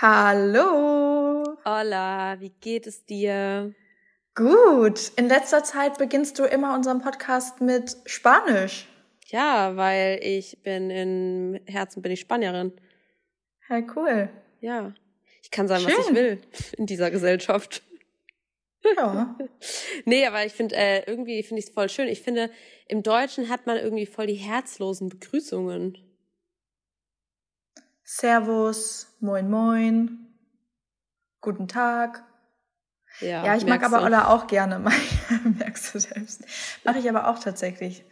Hallo. Hola, wie geht es dir? Gut. In letzter Zeit beginnst du immer unseren Podcast mit Spanisch. Ja, weil ich bin im Herzen bin ich Spanierin. Ja, cool. Ja. Ich kann sagen, Schön. was ich will in dieser Gesellschaft. Ja. nee, aber ich finde, äh, irgendwie finde ich es voll schön. Ich finde, im Deutschen hat man irgendwie voll die herzlosen Begrüßungen. Servus, moin moin, guten Tag. Ja, ja ich mag aber Ola auch gerne, merkst du selbst. Mache ich aber auch tatsächlich,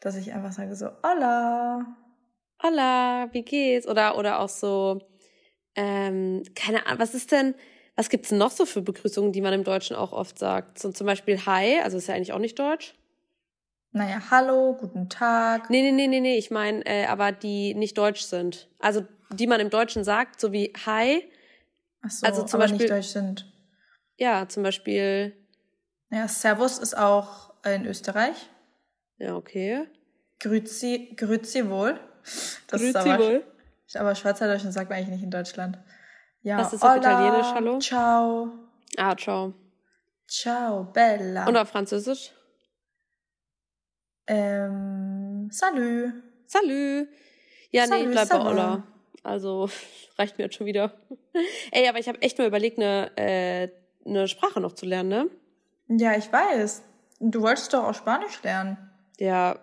dass ich einfach sage so, Hola. Hola, wie geht's? Oder, oder auch so, ähm, keine Ahnung, was ist denn, was gibt's noch so für Begrüßungen, die man im Deutschen auch oft sagt? So zum Beispiel Hi, also ist ja eigentlich auch nicht Deutsch. Naja, hallo, guten Tag. Nee, nee, nee, nee, nee, ich meine, äh, aber die nicht deutsch sind. Also die man im Deutschen sagt, so wie Hi. Ach so, also zum aber Beispiel, nicht deutsch sind. Ja, zum Beispiel. Ja, Servus ist auch in Österreich. Ja, okay. Grüezi, grüezi wohl. Das grüezi ist aber, wohl. Aber Schweizerdeutsch sagt man eigentlich nicht in Deutschland. Ja, Was ist auf Italienisch, hallo? Ciao. Ah, ciao. Ciao, Bella. Und auf Französisch? Ähm, salut. Salut. Ja, salut, nee, ich bleib bei Olla. Also reicht mir jetzt schon wieder. Ey, aber ich habe echt nur überlegt, eine, äh, eine Sprache noch zu lernen, ne? Ja, ich weiß. Du wolltest doch auch Spanisch lernen. Ja.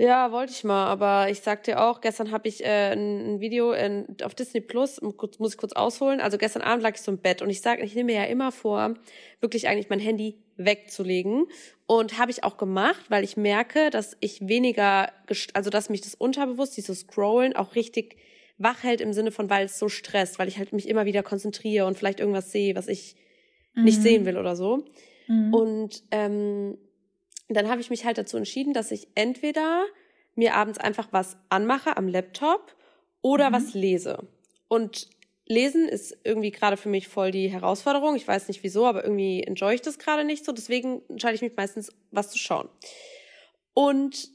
Ja, wollte ich mal, aber ich sag dir auch, gestern habe ich äh, ein, ein Video in, auf Disney Plus, muss ich kurz ausholen. Also gestern Abend lag ich so im Bett und ich sage, ich nehme mir ja immer vor, wirklich eigentlich mein Handy wegzulegen. Und habe ich auch gemacht, weil ich merke, dass ich weniger, also dass mich das unterbewusst, dieses Scrollen auch richtig wach hält im Sinne von, weil es so stresst, weil ich halt mich immer wieder konzentriere und vielleicht irgendwas sehe, was ich mhm. nicht sehen will oder so. Mhm. Und ähm, dann habe ich mich halt dazu entschieden, dass ich entweder mir abends einfach was anmache am Laptop oder mhm. was lese. Und Lesen ist irgendwie gerade für mich voll die Herausforderung. Ich weiß nicht wieso, aber irgendwie enjoy ich das gerade nicht so. Deswegen entscheide ich mich meistens, was zu schauen. Und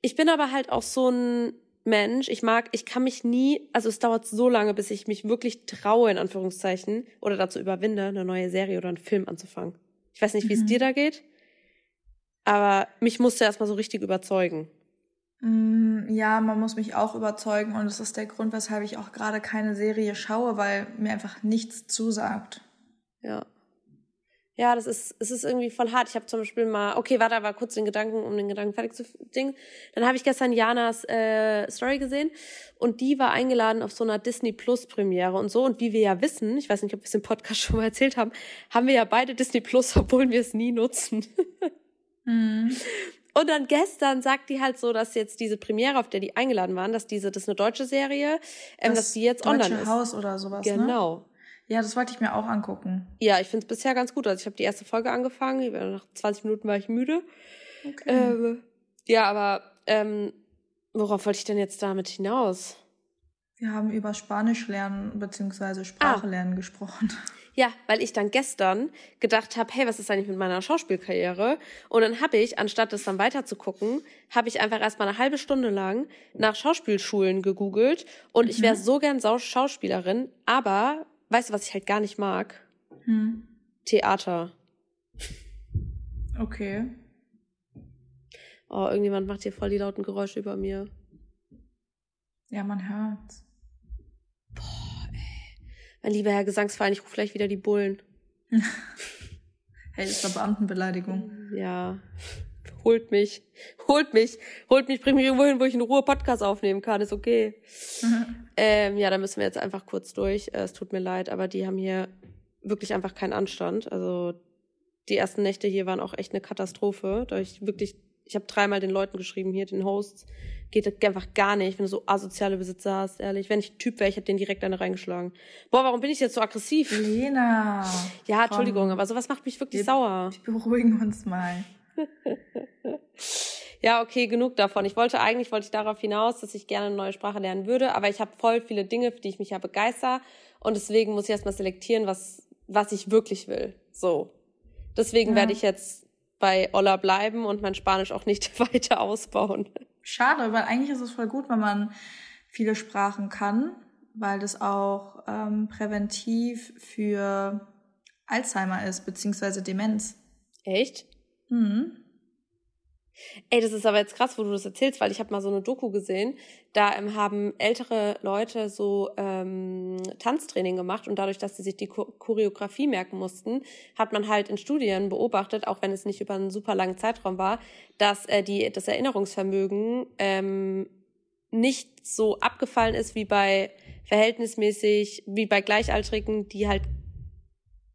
ich bin aber halt auch so ein Mensch. Ich mag, ich kann mich nie, also es dauert so lange, bis ich mich wirklich traue, in Anführungszeichen, oder dazu überwinde, eine neue Serie oder einen Film anzufangen. Ich weiß nicht, wie es mhm. dir da geht, aber mich musste erstmal so richtig überzeugen. Mm, ja, man muss mich auch überzeugen und das ist der Grund, weshalb ich auch gerade keine Serie schaue, weil mir einfach nichts zusagt. Ja. Ja, das ist, es ist irgendwie voll hart. Ich habe zum Beispiel mal, okay, warte aber kurz den Gedanken, um den Gedanken fertig zu dingen. Dann habe ich gestern Janas äh, Story gesehen und die war eingeladen auf so einer Disney Plus Premiere und so. Und wie wir ja wissen, ich weiß nicht, ob wir es im Podcast schon mal erzählt haben, haben wir ja beide Disney Plus, obwohl wir es nie nutzen. Mhm. Und dann gestern sagt die halt so, dass jetzt diese Premiere, auf der die eingeladen waren, dass diese, das ist eine deutsche Serie, ähm, das dass die jetzt Deutsche online ist. Haus oder sowas, ne? Genau. Ne? Ja, das wollte ich mir auch angucken. Ja, ich finde es bisher ganz gut. Also ich habe die erste Folge angefangen, nach 20 Minuten war ich müde. Okay. Ähm, ja, aber ähm, worauf wollte ich denn jetzt damit hinaus? Wir haben über Spanisch lernen bzw. Sprache ah. lernen gesprochen. Ja, weil ich dann gestern gedacht habe, hey, was ist eigentlich mit meiner Schauspielkarriere? Und dann habe ich, anstatt das dann weiter zu gucken, habe ich einfach erstmal eine halbe Stunde lang nach Schauspielschulen gegoogelt und mhm. ich wäre so gern Schauspielerin, aber weißt du, was ich halt gar nicht mag? Hm. Theater. Okay. Oh, irgendjemand macht hier voll die lauten Geräusche über mir. Ja, man hört's. Mein lieber Herr Gesangsverein, ich rufe gleich wieder die Bullen. hey, das eine Beamtenbeleidigung. Ja. Holt mich. Holt mich. Holt mich, bringt mich irgendwo hin, wo ich in Ruhe Podcast aufnehmen kann. Ist okay. Ähm, ja, da müssen wir jetzt einfach kurz durch. Äh, es tut mir leid, aber die haben hier wirklich einfach keinen Anstand. Also die ersten Nächte hier waren auch echt eine Katastrophe. Da ich wirklich, ich habe dreimal den Leuten geschrieben, hier den Hosts, geht einfach gar nicht, wenn du so asoziale Besitzer hast, ehrlich. Wenn ich ein Typ wäre, ich hätte den direkt eine reingeschlagen. Boah, warum bin ich jetzt so aggressiv? Lena. Ja, Entschuldigung, aber sowas macht mich wirklich wir, sauer. Wir beruhigen uns mal. ja, okay, genug davon. Ich wollte eigentlich, wollte ich darauf hinaus, dass ich gerne eine neue Sprache lernen würde, aber ich habe voll viele Dinge, für die ich mich ja begeister und deswegen muss ich erstmal selektieren, was, was ich wirklich will. So. Deswegen ja. werde ich jetzt bei Olla bleiben und mein Spanisch auch nicht weiter ausbauen schade, weil eigentlich ist es voll gut, wenn man viele Sprachen kann, weil das auch ähm, präventiv für Alzheimer ist, beziehungsweise Demenz. Echt? Mhm. Ey, das ist aber jetzt krass, wo du das erzählst, weil ich habe mal so eine Doku gesehen. Da ähm, haben ältere Leute so ähm, Tanztraining gemacht und dadurch, dass sie sich die Choreografie merken mussten, hat man halt in Studien beobachtet, auch wenn es nicht über einen super langen Zeitraum war, dass äh, die das Erinnerungsvermögen ähm, nicht so abgefallen ist wie bei verhältnismäßig wie bei Gleichaltrigen, die halt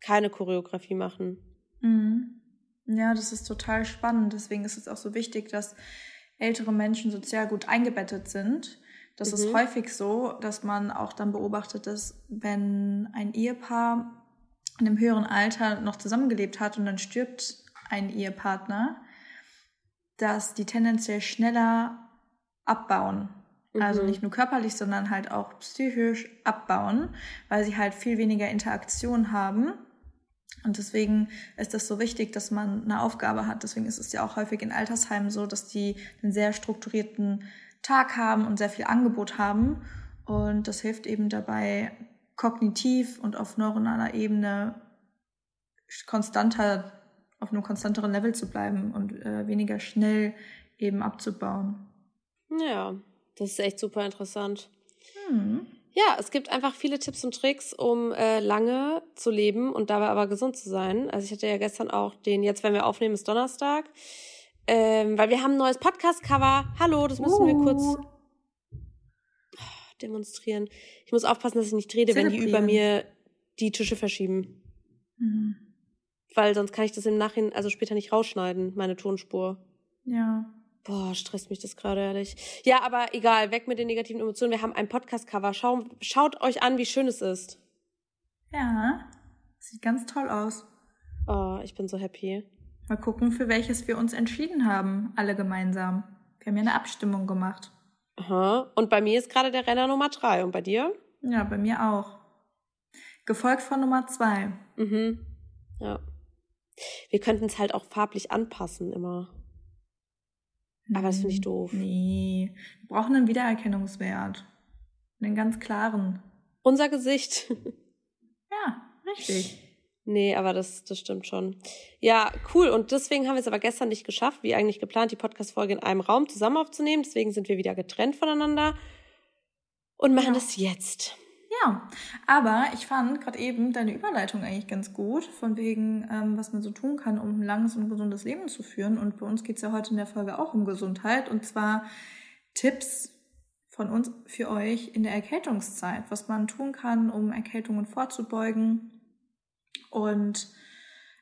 keine Choreografie machen. Mhm. Ja, das ist total spannend. Deswegen ist es auch so wichtig, dass ältere Menschen sozial gut eingebettet sind. Das mhm. ist häufig so, dass man auch dann beobachtet, dass wenn ein Ehepaar in einem höheren Alter noch zusammengelebt hat und dann stirbt ein Ehepartner, dass die tendenziell schneller abbauen. Also mhm. Also nicht nur körperlich, sondern halt auch psychisch abbauen, weil sie halt viel weniger Interaktion haben und deswegen ist es so wichtig, dass man eine Aufgabe hat. Deswegen ist es ja auch häufig in Altersheimen so, dass die einen sehr strukturierten Tag haben und sehr viel Angebot haben. Und das hilft eben dabei, kognitiv und auf neuronaler Ebene konstanter, auf einem konstanteren Level zu bleiben und äh, weniger schnell eben abzubauen. Ja, das ist echt super interessant. Hm. Ja, es gibt einfach viele Tipps und Tricks, um äh, lange zu leben und dabei aber gesund zu sein. Also ich hatte ja gestern auch den, jetzt wenn wir aufnehmen, ist Donnerstag, ähm, weil wir haben ein neues Podcast-Cover. Hallo, das müssen uh. wir kurz uh. demonstrieren. Ich muss aufpassen, dass ich nicht rede, wenn die über mir die Tische verschieben. Mhm. Weil sonst kann ich das im Nachhinein, also später nicht rausschneiden, meine Tonspur. Ja. Boah, stresst mich das gerade ehrlich. Ja, aber egal, weg mit den negativen Emotionen. Wir haben ein Podcast-Cover. Schau, schaut euch an, wie schön es ist. Ja, sieht ganz toll aus. Oh, ich bin so happy. Mal gucken, für welches wir uns entschieden haben, alle gemeinsam. Wir haben ja eine Abstimmung gemacht. Aha. Und bei mir ist gerade der Renner Nummer drei. Und bei dir? Ja, bei mir auch. Gefolgt von Nummer zwei. Mhm. Ja. Wir könnten es halt auch farblich anpassen immer. Aber das finde ich doof. Nee, wir brauchen einen Wiedererkennungswert. Einen ganz klaren. Unser Gesicht. ja, richtig. Nee, aber das, das stimmt schon. Ja, cool. Und deswegen haben wir es aber gestern nicht geschafft, wie eigentlich geplant, die Podcast-Folge in einem Raum zusammen aufzunehmen. Deswegen sind wir wieder getrennt voneinander und machen ja. das jetzt. Ja, aber ich fand gerade eben deine Überleitung eigentlich ganz gut, von wegen, ähm, was man so tun kann, um ein langes und gesundes Leben zu führen. Und bei uns geht es ja heute in der Folge auch um Gesundheit und zwar Tipps von uns für euch in der Erkältungszeit, was man tun kann, um Erkältungen vorzubeugen. Und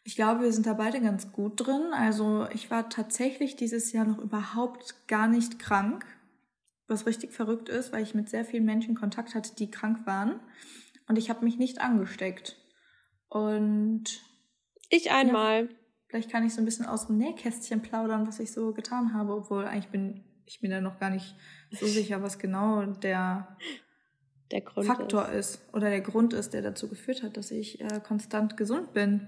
ich glaube, wir sind da beide ganz gut drin. Also ich war tatsächlich dieses Jahr noch überhaupt gar nicht krank was richtig verrückt ist, weil ich mit sehr vielen Menschen Kontakt hatte, die krank waren. Und ich habe mich nicht angesteckt. Und ich einmal. Ja, vielleicht kann ich so ein bisschen aus dem Nähkästchen plaudern, was ich so getan habe, obwohl eigentlich bin ich bin da noch gar nicht so sicher, was genau der, der Faktor ist. ist. oder der Grund ist, der dazu geführt hat, dass ich äh, konstant gesund bin.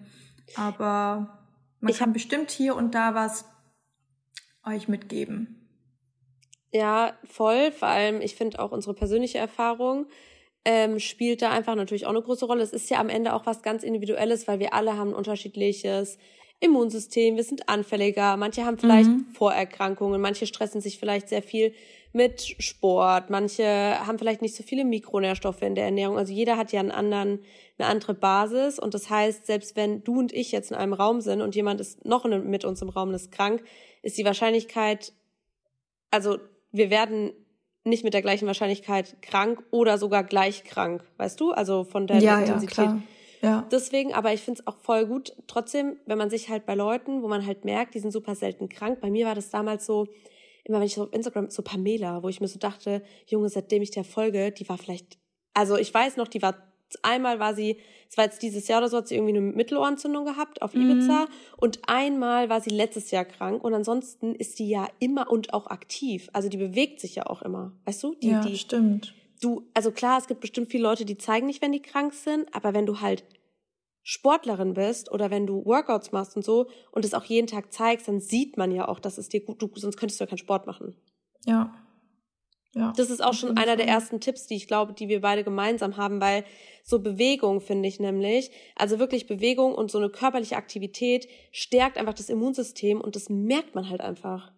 Aber man ich kann bestimmt hier und da was euch mitgeben. Ja, voll. Vor allem, ich finde auch unsere persönliche Erfahrung ähm, spielt da einfach natürlich auch eine große Rolle. Es ist ja am Ende auch was ganz Individuelles, weil wir alle haben ein unterschiedliches Immunsystem, wir sind anfälliger, manche haben vielleicht mhm. Vorerkrankungen, manche stressen sich vielleicht sehr viel mit Sport, manche haben vielleicht nicht so viele Mikronährstoffe in der Ernährung. Also jeder hat ja einen anderen, eine andere Basis und das heißt, selbst wenn du und ich jetzt in einem Raum sind und jemand ist noch mit uns im Raum und ist krank, ist die Wahrscheinlichkeit, also wir werden nicht mit der gleichen Wahrscheinlichkeit krank oder sogar gleich krank, weißt du? Also von der ja, Intensität. Ja, klar. Ja. Deswegen, aber ich finde es auch voll gut, trotzdem, wenn man sich halt bei Leuten, wo man halt merkt, die sind super selten krank. Bei mir war das damals so, immer wenn ich so auf Instagram, so Pamela, wo ich mir so dachte, Junge, seitdem ich der folge, die war vielleicht, also ich weiß noch, die war Einmal war sie, es war jetzt dieses Jahr oder so, hat sie irgendwie eine Mittelohrentzündung gehabt auf Ibiza. Mhm. Und einmal war sie letztes Jahr krank. Und ansonsten ist sie ja immer und auch aktiv. Also die bewegt sich ja auch immer. Weißt du? Die, ja, die, stimmt. Du, also klar, es gibt bestimmt viele Leute, die zeigen nicht, wenn die krank sind. Aber wenn du halt Sportlerin bist oder wenn du Workouts machst und so und es auch jeden Tag zeigst, dann sieht man ja auch, dass es dir gut, du, sonst könntest du ja keinen Sport machen. Ja. Ja, das ist auch schon einer der ersten Tipps, die ich glaube, die wir beide gemeinsam haben, weil so Bewegung finde ich nämlich, also wirklich Bewegung und so eine körperliche Aktivität stärkt einfach das Immunsystem und das merkt man halt einfach.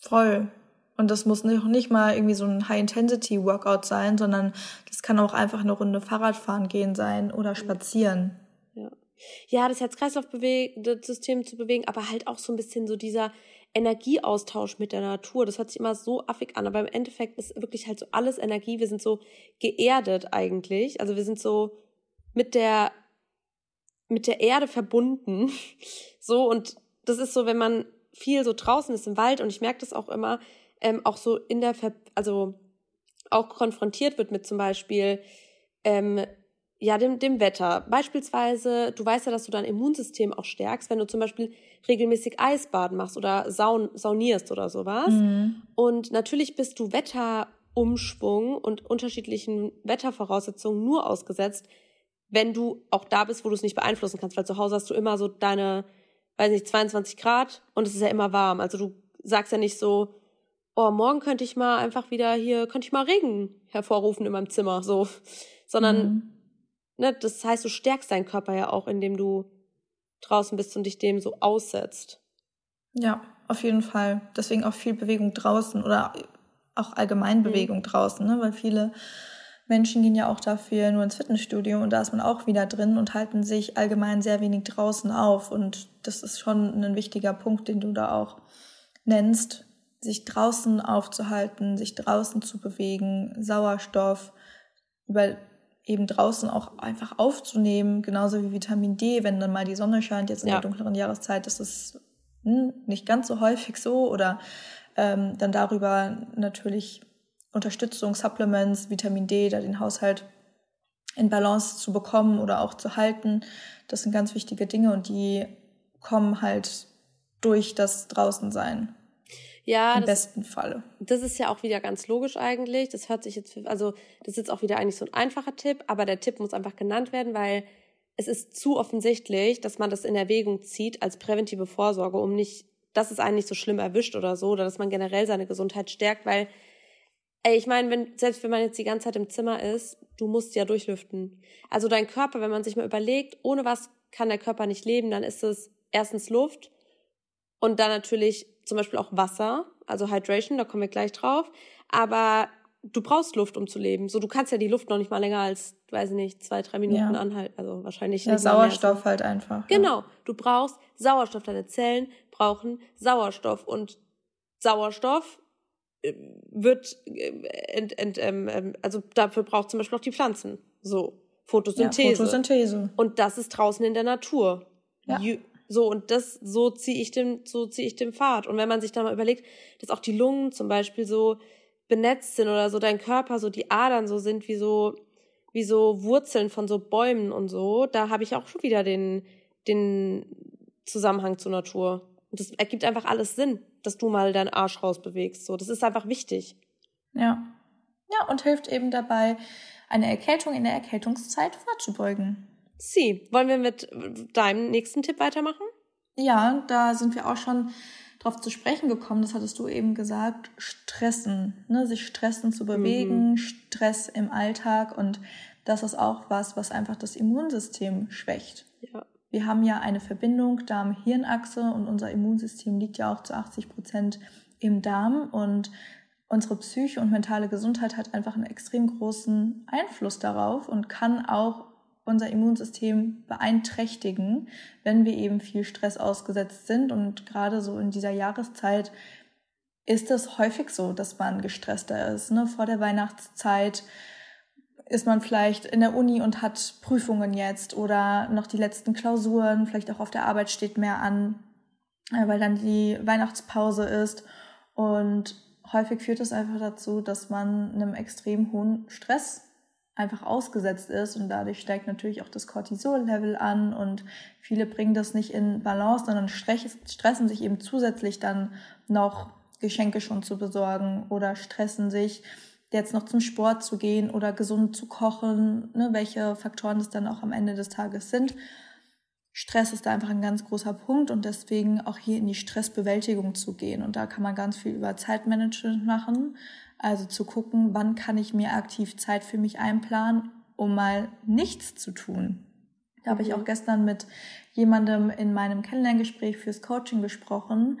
Voll. Und das muss nicht, nicht mal irgendwie so ein High-Intensity-Workout sein, sondern das kann auch einfach eine Runde Fahrradfahren gehen sein oder spazieren. Ja, ja das Herz-Kreislauf-System zu bewegen, aber halt auch so ein bisschen so dieser Energieaustausch mit der Natur. Das hört sich immer so affig an, aber im Endeffekt ist wirklich halt so alles Energie. Wir sind so geerdet eigentlich. Also wir sind so mit der, mit der Erde verbunden. So, und das ist so, wenn man viel so draußen ist im Wald und ich merke das auch immer, ähm, auch so in der, Ver also auch konfrontiert wird mit zum Beispiel ähm, ja, dem, dem Wetter. Beispielsweise, du weißt ja, dass du dein Immunsystem auch stärkst, wenn du zum Beispiel regelmäßig Eisbaden machst oder saun, saunierst oder sowas. Mhm. Und natürlich bist du Wetterumschwung und unterschiedlichen Wettervoraussetzungen nur ausgesetzt, wenn du auch da bist, wo du es nicht beeinflussen kannst, weil zu Hause hast du immer so deine, weiß nicht, 22 Grad und es ist ja immer warm. Also du sagst ja nicht so, oh, morgen könnte ich mal einfach wieder hier, könnte ich mal Regen hervorrufen in meinem Zimmer, so. Sondern, mhm. Ne, das heißt, du stärkst deinen Körper ja auch, indem du draußen bist und dich dem so aussetzt. Ja, auf jeden Fall. Deswegen auch viel Bewegung draußen oder auch allgemein mhm. Bewegung mhm. draußen, ne? weil viele Menschen gehen ja auch dafür nur ins Fitnessstudio und da ist man auch wieder drin und halten sich allgemein sehr wenig draußen auf. Und das ist schon ein wichtiger Punkt, den du da auch nennst, sich draußen aufzuhalten, sich draußen zu bewegen, Sauerstoff über eben draußen auch einfach aufzunehmen, genauso wie Vitamin D, wenn dann mal die Sonne scheint, jetzt in ja. der dunkleren Jahreszeit, das ist hm, nicht ganz so häufig so oder ähm, dann darüber natürlich Unterstützung, Supplements, Vitamin D, da den Haushalt in Balance zu bekommen oder auch zu halten. Das sind ganz wichtige Dinge und die kommen halt durch das Draußensein. Ja, Im das, besten Falle. Das ist ja auch wieder ganz logisch eigentlich. Das hört sich jetzt, also das ist jetzt auch wieder eigentlich so ein einfacher Tipp, aber der Tipp muss einfach genannt werden, weil es ist zu offensichtlich, dass man das in Erwägung zieht als präventive Vorsorge, um nicht, dass es einen nicht so schlimm erwischt oder so, oder dass man generell seine Gesundheit stärkt, weil, ey, ich meine, wenn, selbst wenn man jetzt die ganze Zeit im Zimmer ist, du musst ja durchlüften. Also dein Körper, wenn man sich mal überlegt, ohne was kann der Körper nicht leben, dann ist es erstens Luft und dann natürlich zum Beispiel auch Wasser, also Hydration, da kommen wir gleich drauf. Aber du brauchst Luft, um zu leben. So, du kannst ja die Luft noch nicht mal länger als, weiß ich nicht, zwei, drei Minuten ja. anhalten. Also wahrscheinlich ja, nicht. Sauerstoff halt einfach. Genau. Ja. Du brauchst Sauerstoff. Deine Zellen brauchen Sauerstoff. Und Sauerstoff äh, wird, äh, ent, ent, ähm, ähm, also dafür braucht zum Beispiel auch die Pflanzen. So. Photosynthese. Ja, Photosynthese. Und das ist draußen in der Natur. Ja. So, und das, so ziehe ich dem, so ziehe ich dem Pfad. Und wenn man sich dann mal überlegt, dass auch die Lungen zum Beispiel so benetzt sind oder so dein Körper, so die Adern so sind wie so, wie so Wurzeln von so Bäumen und so, da habe ich auch schon wieder den, den Zusammenhang zur Natur. Und das ergibt einfach alles Sinn, dass du mal deinen Arsch rausbewegst. So, das ist einfach wichtig. Ja. Ja, und hilft eben dabei, eine Erkältung in der Erkältungszeit vorzubeugen. Sie, wollen wir mit deinem nächsten Tipp weitermachen? Ja, da sind wir auch schon drauf zu sprechen gekommen, das hattest du eben gesagt, stressen, ne? sich stressen zu bewegen, mhm. Stress im Alltag und das ist auch was, was einfach das Immunsystem schwächt. Ja. Wir haben ja eine Verbindung Darm-Hirnachse und unser Immunsystem liegt ja auch zu 80 Prozent im Darm und unsere Psyche und mentale Gesundheit hat einfach einen extrem großen Einfluss darauf und kann auch unser Immunsystem beeinträchtigen, wenn wir eben viel Stress ausgesetzt sind. Und gerade so in dieser Jahreszeit ist es häufig so, dass man gestresster ist. Ne? Vor der Weihnachtszeit ist man vielleicht in der Uni und hat Prüfungen jetzt oder noch die letzten Klausuren, vielleicht auch auf der Arbeit steht mehr an, äh, weil dann die Weihnachtspause ist. Und häufig führt es einfach dazu, dass man einem extrem hohen Stress einfach ausgesetzt ist und dadurch steigt natürlich auch das Cortisol-Level an und viele bringen das nicht in Balance, sondern stressen sich eben zusätzlich dann noch Geschenke schon zu besorgen oder stressen sich jetzt noch zum Sport zu gehen oder gesund zu kochen, ne, welche Faktoren es dann auch am Ende des Tages sind. Stress ist da einfach ein ganz großer Punkt und deswegen auch hier in die Stressbewältigung zu gehen. Und da kann man ganz viel über Zeitmanagement machen. Also zu gucken, wann kann ich mir aktiv Zeit für mich einplanen, um mal nichts zu tun. Da habe ich auch gestern mit jemandem in meinem Kennenlerngespräch fürs Coaching gesprochen.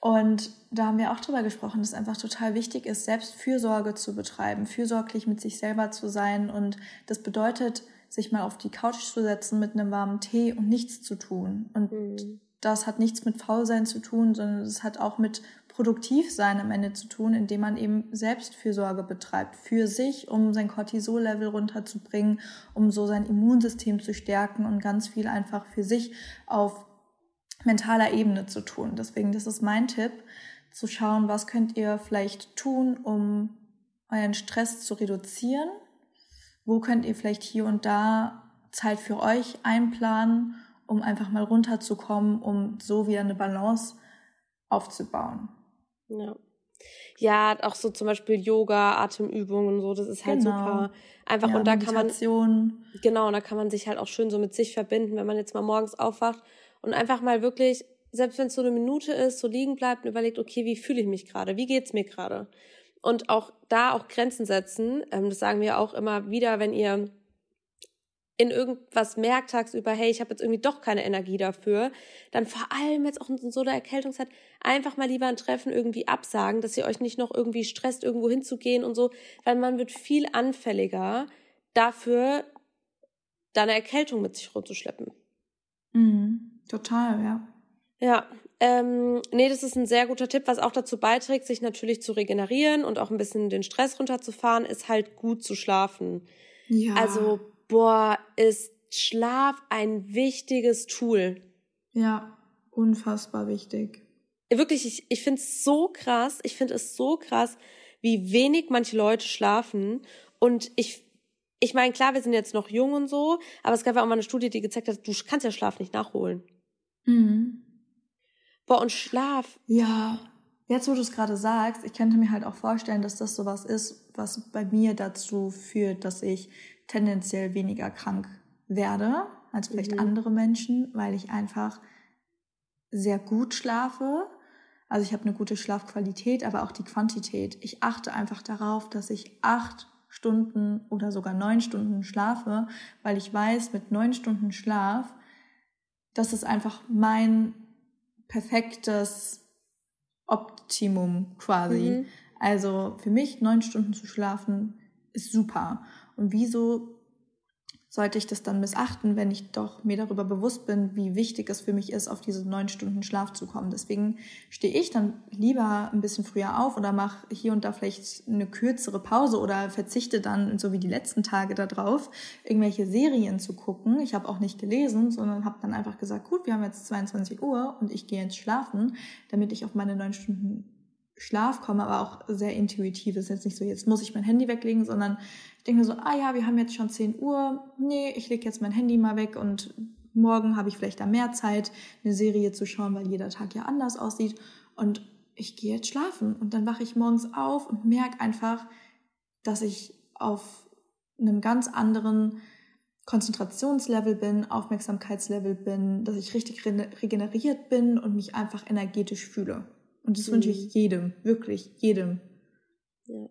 Und da haben wir auch drüber gesprochen, dass es einfach total wichtig ist, selbst Fürsorge zu betreiben, fürsorglich mit sich selber zu sein. Und das bedeutet, sich mal auf die Couch zu setzen mit einem warmen Tee und nichts zu tun. Und mhm. das hat nichts mit Faulsein zu tun, sondern es hat auch mit Produktivsein am Ende zu tun, indem man eben Selbstfürsorge betreibt für sich, um sein Cortisol-Level runterzubringen, um so sein Immunsystem zu stärken und ganz viel einfach für sich auf mentaler Ebene zu tun. Deswegen, das ist mein Tipp, zu schauen, was könnt ihr vielleicht tun, um euren Stress zu reduzieren wo könnt ihr vielleicht hier und da Zeit für euch einplanen, um einfach mal runterzukommen, um so wieder eine Balance aufzubauen. Ja. Ja, auch so zum Beispiel Yoga, Atemübungen und so, das ist halt genau. super. Einfach ja, und da kann man. Genau, und da kann man sich halt auch schön so mit sich verbinden, wenn man jetzt mal morgens aufwacht und einfach mal wirklich, selbst wenn es so eine Minute ist, so liegen bleibt und überlegt, okay, wie fühle ich mich gerade? Wie geht's mir gerade? und auch da auch Grenzen setzen. Ähm, das sagen wir auch immer wieder, wenn ihr in irgendwas merkt tagsüber, hey, ich habe jetzt irgendwie doch keine Energie dafür, dann vor allem jetzt auch in so einer Erkältungszeit einfach mal lieber ein Treffen irgendwie absagen, dass ihr euch nicht noch irgendwie stresst, irgendwo hinzugehen und so, weil man wird viel anfälliger dafür, da eine Erkältung mit sich rumzuschleppen. Mhm, total, ja. Ja, ähm, nee, das ist ein sehr guter Tipp, was auch dazu beiträgt, sich natürlich zu regenerieren und auch ein bisschen den Stress runterzufahren, ist halt gut zu schlafen. Ja. Also, boah, ist Schlaf ein wichtiges Tool. Ja, unfassbar wichtig. Wirklich, ich, ich finde es so krass, ich finde es so krass, wie wenig manche Leute schlafen. Und ich, ich meine, klar, wir sind jetzt noch jung und so, aber es gab ja auch mal eine Studie, die gezeigt hat, du kannst ja Schlaf nicht nachholen. Mhm. Boah, und Schlaf. Ja. Jetzt, wo du es gerade sagst, ich könnte mir halt auch vorstellen, dass das sowas ist, was bei mir dazu führt, dass ich tendenziell weniger krank werde als vielleicht mhm. andere Menschen, weil ich einfach sehr gut schlafe. Also ich habe eine gute Schlafqualität, aber auch die Quantität. Ich achte einfach darauf, dass ich acht Stunden oder sogar neun Stunden schlafe, weil ich weiß, mit neun Stunden Schlaf, das ist einfach mein perfektes Optimum quasi. Mhm. Also für mich neun Stunden zu schlafen ist super. Und wieso sollte ich das dann missachten, wenn ich doch mir darüber bewusst bin, wie wichtig es für mich ist, auf diese neun Stunden Schlaf zu kommen. Deswegen stehe ich dann lieber ein bisschen früher auf oder mache hier und da vielleicht eine kürzere Pause oder verzichte dann, so wie die letzten Tage darauf, irgendwelche Serien zu gucken. Ich habe auch nicht gelesen, sondern habe dann einfach gesagt, gut, wir haben jetzt 22 Uhr und ich gehe jetzt schlafen, damit ich auf meine neun Stunden Schlaf komme, aber auch sehr intuitiv. Es ist jetzt nicht so, jetzt muss ich mein Handy weglegen, sondern ich denke so, ah ja, wir haben jetzt schon 10 Uhr. Nee, ich lege jetzt mein Handy mal weg und morgen habe ich vielleicht da mehr Zeit, eine Serie zu schauen, weil jeder Tag ja anders aussieht. Und ich gehe jetzt schlafen. Und dann wache ich morgens auf und merke einfach, dass ich auf einem ganz anderen Konzentrationslevel bin, Aufmerksamkeitslevel bin, dass ich richtig regeneriert bin und mich einfach energetisch fühle. Und das mhm. wünsche ich jedem, wirklich jedem. Ja.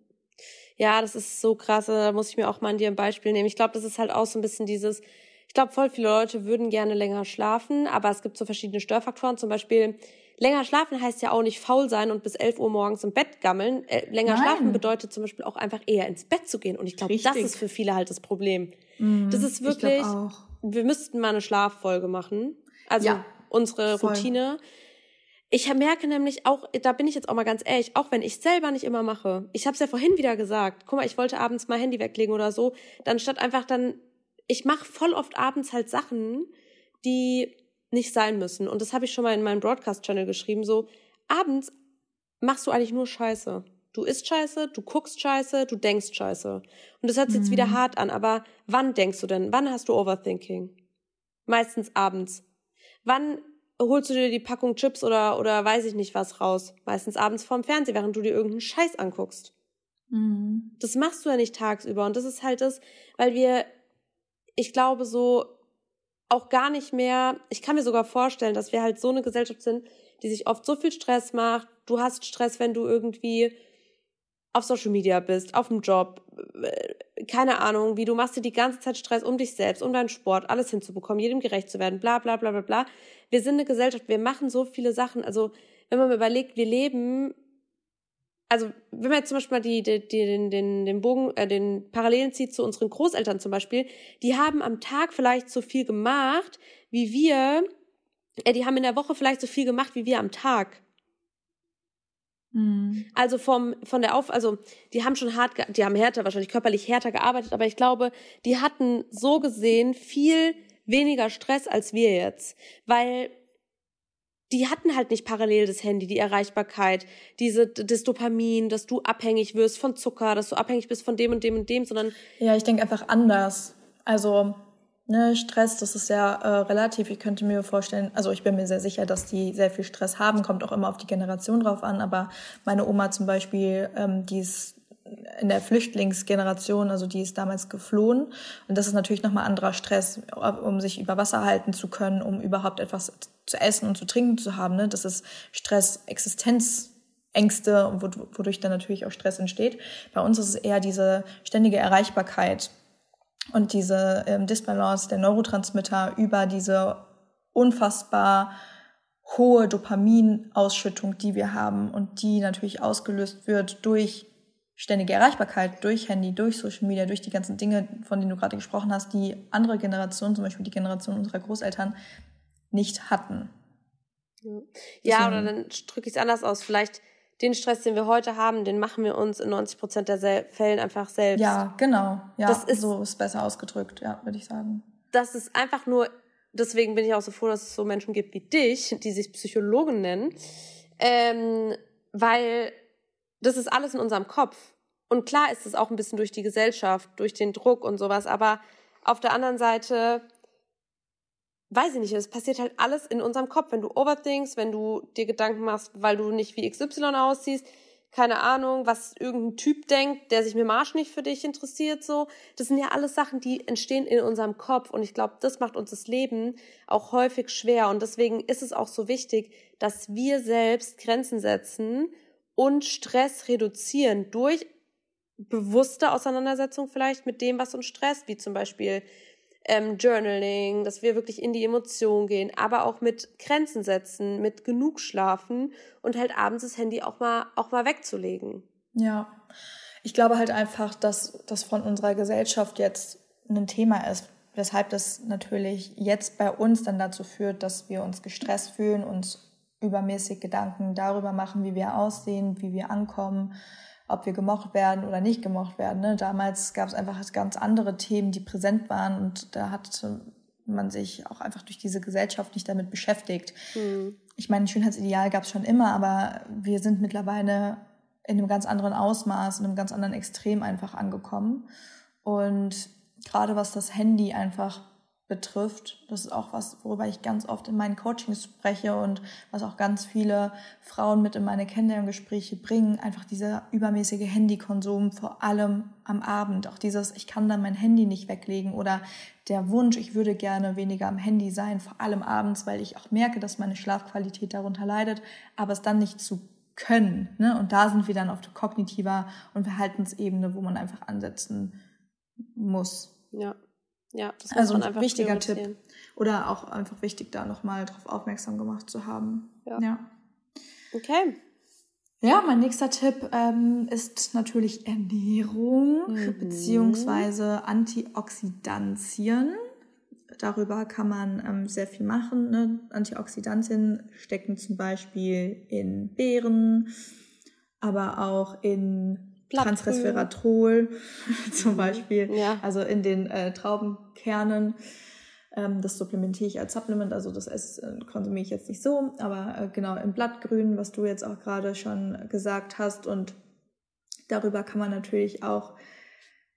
Ja, das ist so krass. Da muss ich mir auch mal an dir ein Beispiel nehmen. Ich glaube, das ist halt auch so ein bisschen dieses, ich glaube, voll viele Leute würden gerne länger schlafen, aber es gibt so verschiedene Störfaktoren. Zum Beispiel, länger schlafen heißt ja auch nicht faul sein und bis 11 Uhr morgens im Bett gammeln. Äh, länger Nein. schlafen bedeutet zum Beispiel auch einfach eher ins Bett zu gehen. Und ich glaube, das ist für viele halt das Problem. Mm, das ist wirklich, wir müssten mal eine Schlaffolge machen. Also ja, unsere voll. Routine ich merke nämlich auch, da bin ich jetzt auch mal ganz ehrlich, auch wenn ich selber nicht immer mache. Ich habe es ja vorhin wieder gesagt. Guck mal, ich wollte abends mal Handy weglegen oder so. Dann statt einfach dann, ich mache voll oft abends halt Sachen, die nicht sein müssen. Und das habe ich schon mal in meinem Broadcast-Channel geschrieben. So, abends machst du eigentlich nur Scheiße. Du isst Scheiße, du guckst Scheiße, du denkst Scheiße. Und das hört sich mhm. jetzt wieder mhm. hart an, aber wann denkst du denn? Wann hast du Overthinking? Meistens abends. Wann holst du dir die Packung Chips oder, oder weiß ich nicht was raus. Meistens abends vorm Fernseher, während du dir irgendeinen Scheiß anguckst. Mhm. Das machst du ja nicht tagsüber. Und das ist halt das, weil wir, ich glaube, so auch gar nicht mehr, ich kann mir sogar vorstellen, dass wir halt so eine Gesellschaft sind, die sich oft so viel Stress macht. Du hast Stress, wenn du irgendwie auf Social Media bist, auf dem Job, äh, keine Ahnung, wie du machst dir die ganze Zeit Stress um dich selbst, um deinen Sport, alles hinzubekommen, jedem gerecht zu werden, bla bla bla bla bla. Wir sind eine Gesellschaft, wir machen so viele Sachen. Also wenn man überlegt, wir leben, also wenn man jetzt zum Beispiel mal die, die, die, den, den, den Bogen, äh, den Parallelen zieht zu unseren Großeltern zum Beispiel, die haben am Tag vielleicht so viel gemacht, wie wir, äh, die haben in der Woche vielleicht so viel gemacht, wie wir am Tag. Mhm. Also vom von der Auf also die haben schon hart die haben härter wahrscheinlich körperlich härter gearbeitet, aber ich glaube, die hatten so gesehen viel weniger Stress als wir jetzt, weil die hatten halt nicht parallel das Handy, die Erreichbarkeit, diese das Dopamin, dass du abhängig wirst von Zucker, dass du abhängig bist von dem und dem und dem, sondern ja, ich denke einfach anders. Also Ne, Stress, das ist ja äh, relativ. Ich könnte mir vorstellen, also ich bin mir sehr sicher, dass die sehr viel Stress haben, kommt auch immer auf die Generation drauf an. Aber meine Oma zum Beispiel, ähm, die ist in der Flüchtlingsgeneration, also die ist damals geflohen. Und das ist natürlich nochmal anderer Stress, um sich über Wasser halten zu können, um überhaupt etwas zu essen und zu trinken zu haben. Ne? Das ist Stress, Existenzängste, wodurch dann natürlich auch Stress entsteht. Bei uns ist es eher diese ständige Erreichbarkeit und diese ähm, Disbalance der Neurotransmitter über diese unfassbar hohe Dopaminausschüttung, die wir haben und die natürlich ausgelöst wird durch ständige Erreichbarkeit, durch Handy, durch Social Media, durch die ganzen Dinge, von denen du gerade gesprochen hast, die andere Generationen, zum Beispiel die Generation unserer Großeltern, nicht hatten. Ja, oder dann drücke ich es anders aus. Vielleicht den Stress, den wir heute haben, den machen wir uns in 90 Prozent der Sel Fällen einfach selbst. Ja, genau. Ja, das ist, so ist besser ausgedrückt, ja, würde ich sagen. Das ist einfach nur, deswegen bin ich auch so froh, dass es so Menschen gibt wie dich, die sich Psychologen nennen, ähm, weil das ist alles in unserem Kopf. Und klar ist es auch ein bisschen durch die Gesellschaft, durch den Druck und sowas, aber auf der anderen Seite weiß ich nicht, es passiert halt alles in unserem Kopf. Wenn du overthinkst, wenn du dir Gedanken machst, weil du nicht wie XY aussiehst, keine Ahnung, was irgendein Typ denkt, der sich mit Marsch nicht für dich interessiert, so. Das sind ja alles Sachen, die entstehen in unserem Kopf. Und ich glaube, das macht uns das Leben auch häufig schwer. Und deswegen ist es auch so wichtig, dass wir selbst Grenzen setzen und Stress reduzieren durch bewusste Auseinandersetzung vielleicht mit dem, was uns stresst, wie zum Beispiel ähm, Journaling, dass wir wirklich in die Emotion gehen, aber auch mit Grenzen setzen, mit genug schlafen und halt abends das Handy auch mal, auch mal wegzulegen. Ja, ich glaube halt einfach, dass das von unserer Gesellschaft jetzt ein Thema ist, weshalb das natürlich jetzt bei uns dann dazu führt, dass wir uns gestresst fühlen, uns übermäßig Gedanken darüber machen, wie wir aussehen, wie wir ankommen, ob wir gemocht werden oder nicht gemocht werden. Ne? Damals gab es einfach ganz andere Themen, die präsent waren und da hat man sich auch einfach durch diese Gesellschaft nicht damit beschäftigt. Mhm. Ich meine, Schönheitsideal gab es schon immer, aber wir sind mittlerweile in einem ganz anderen Ausmaß, in einem ganz anderen Extrem einfach angekommen. Und gerade was das Handy einfach betrifft. Das ist auch was, worüber ich ganz oft in meinen Coachings spreche und was auch ganz viele Frauen mit in meine Kennenlerngespräche bringen. Einfach dieser übermäßige Handykonsum, vor allem am Abend. Auch dieses, ich kann dann mein Handy nicht weglegen oder der Wunsch, ich würde gerne weniger am Handy sein, vor allem abends, weil ich auch merke, dass meine Schlafqualität darunter leidet, aber es dann nicht zu können. Ne? Und da sind wir dann auf der kognitiver und Verhaltensebene, wo man einfach ansetzen muss. Ja. Ja, das also ein wichtiger Tipp. Oder auch einfach wichtig, da nochmal drauf aufmerksam gemacht zu haben. Ja. ja. Okay. Ja, mein nächster Tipp ähm, ist natürlich Ernährung mhm. beziehungsweise Antioxidantien. Darüber kann man ähm, sehr viel machen. Ne? Antioxidantien stecken zum Beispiel in Beeren, aber auch in Transresveratrol zum Beispiel, ja. also in den äh, Traubenkernen. Ähm, das supplementiere ich als Supplement, also das esse, äh, konsumiere ich jetzt nicht so, aber äh, genau im Blattgrün, was du jetzt auch gerade schon gesagt hast. Und darüber kann man natürlich auch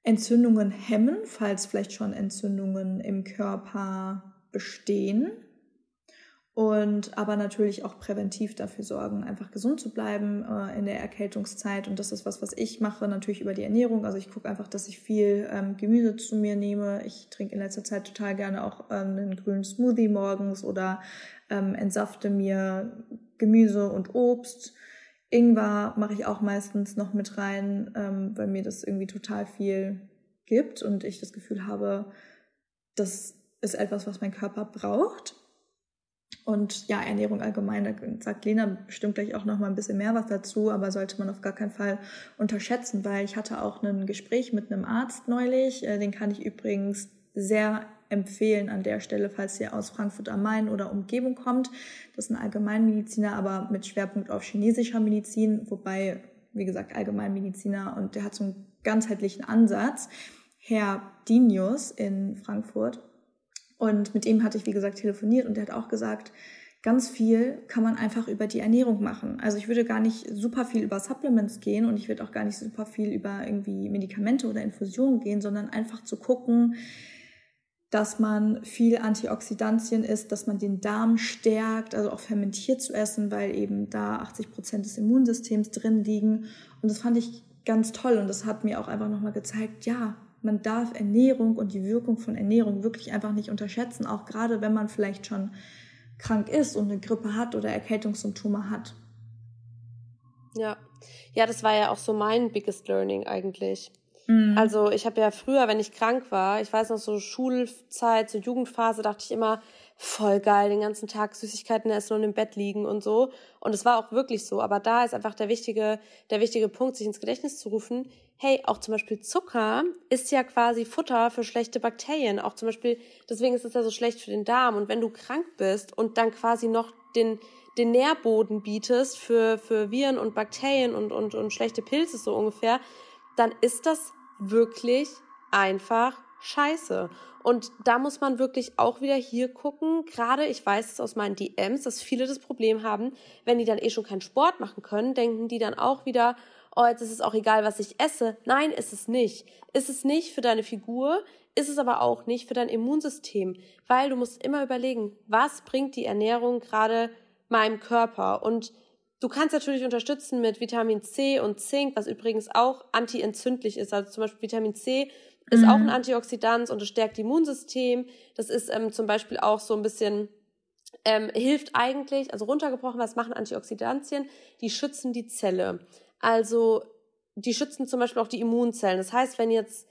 Entzündungen hemmen, falls vielleicht schon Entzündungen im Körper bestehen. Und aber natürlich auch präventiv dafür sorgen, einfach gesund zu bleiben äh, in der Erkältungszeit. Und das ist was, was ich mache, natürlich über die Ernährung. Also ich gucke einfach, dass ich viel ähm, Gemüse zu mir nehme. Ich trinke in letzter Zeit total gerne auch ähm, einen grünen Smoothie morgens oder ähm, entsafte mir Gemüse und Obst. Ingwer mache ich auch meistens noch mit rein, ähm, weil mir das irgendwie total viel gibt und ich das Gefühl habe, das ist etwas, was mein Körper braucht. Und ja, Ernährung allgemein, da sagt Lena bestimmt gleich auch noch mal ein bisschen mehr was dazu, aber sollte man auf gar keinen Fall unterschätzen, weil ich hatte auch ein Gespräch mit einem Arzt neulich, äh, den kann ich übrigens sehr empfehlen an der Stelle, falls ihr aus Frankfurt am Main oder Umgebung kommt. Das ist ein Allgemeinmediziner, aber mit Schwerpunkt auf chinesischer Medizin, wobei, wie gesagt, Allgemeinmediziner und der hat so einen ganzheitlichen Ansatz. Herr Dinius in Frankfurt und mit ihm hatte ich, wie gesagt, telefoniert und er hat auch gesagt, ganz viel kann man einfach über die Ernährung machen. Also ich würde gar nicht super viel über Supplements gehen und ich würde auch gar nicht super viel über irgendwie Medikamente oder Infusionen gehen, sondern einfach zu gucken, dass man viel Antioxidantien isst, dass man den Darm stärkt, also auch fermentiert zu essen, weil eben da 80 Prozent des Immunsystems drin liegen. Und das fand ich ganz toll und das hat mir auch einfach nochmal gezeigt, ja, man darf Ernährung und die Wirkung von Ernährung wirklich einfach nicht unterschätzen, auch gerade wenn man vielleicht schon krank ist und eine Grippe hat oder Erkältungssymptome hat. Ja, ja, das war ja auch so mein biggest learning eigentlich. Mhm. Also ich habe ja früher, wenn ich krank war, ich weiß noch so Schulzeit, so Jugendphase, dachte ich immer, voll geil, den ganzen Tag Süßigkeiten essen und im Bett liegen und so. Und es war auch wirklich so. Aber da ist einfach der wichtige, der wichtige Punkt, sich ins Gedächtnis zu rufen, hey, auch zum Beispiel Zucker ist ja quasi Futter für schlechte Bakterien. Auch zum Beispiel, deswegen ist es ja so schlecht für den Darm. Und wenn du krank bist und dann quasi noch den, den Nährboden bietest für, für Viren und Bakterien und, und, und schlechte Pilze so ungefähr, dann ist das wirklich einfach scheiße. Und da muss man wirklich auch wieder hier gucken. Gerade, ich weiß es aus meinen DMs, dass viele das Problem haben, wenn die dann eh schon keinen Sport machen können, denken die dann auch wieder, oh, jetzt ist es auch egal, was ich esse. Nein, ist es nicht. Ist es nicht für deine Figur, ist es aber auch nicht für dein Immunsystem, weil du musst immer überlegen, was bringt die Ernährung gerade meinem Körper und Du kannst natürlich unterstützen mit Vitamin C und Zink, was übrigens auch antientzündlich ist. Also zum Beispiel Vitamin C ist mhm. auch ein Antioxidant und es stärkt Immunsystem. Das ist ähm, zum Beispiel auch so ein bisschen ähm, hilft eigentlich, also runtergebrochen, was machen Antioxidantien? Die schützen die Zelle. Also die schützen zum Beispiel auch die Immunzellen. Das heißt, wenn jetzt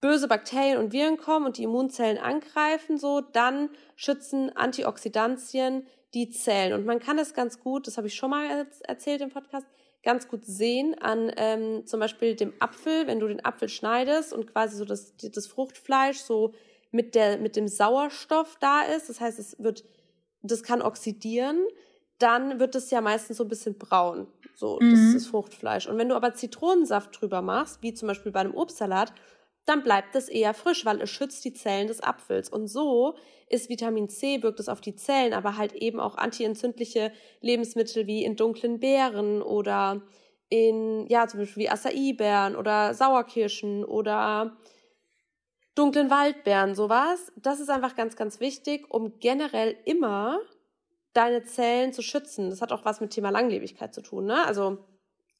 böse Bakterien und Viren kommen und die Immunzellen angreifen, so, dann schützen Antioxidantien die Zellen. Und man kann das ganz gut, das habe ich schon mal erzählt im Podcast, ganz gut sehen an ähm, zum Beispiel dem Apfel, wenn du den Apfel schneidest und quasi so das, das Fruchtfleisch so mit, der, mit dem Sauerstoff da ist. Das heißt, es wird, das kann oxidieren dann wird es ja meistens so ein bisschen braun. So, mhm. das ist Fruchtfleisch. Und wenn du aber Zitronensaft drüber machst, wie zum Beispiel bei einem Obstsalat, dann bleibt es eher frisch, weil es schützt die Zellen des Apfels. Und so ist Vitamin C, wirkt es auf die Zellen, aber halt eben auch antientzündliche Lebensmittel wie in dunklen Beeren oder in, ja, zum Beispiel wie Acai-Beeren oder Sauerkirschen oder dunklen Waldbeeren, sowas. Das ist einfach ganz, ganz wichtig, um generell immer deine Zellen zu schützen. Das hat auch was mit Thema Langlebigkeit zu tun. Ne? Also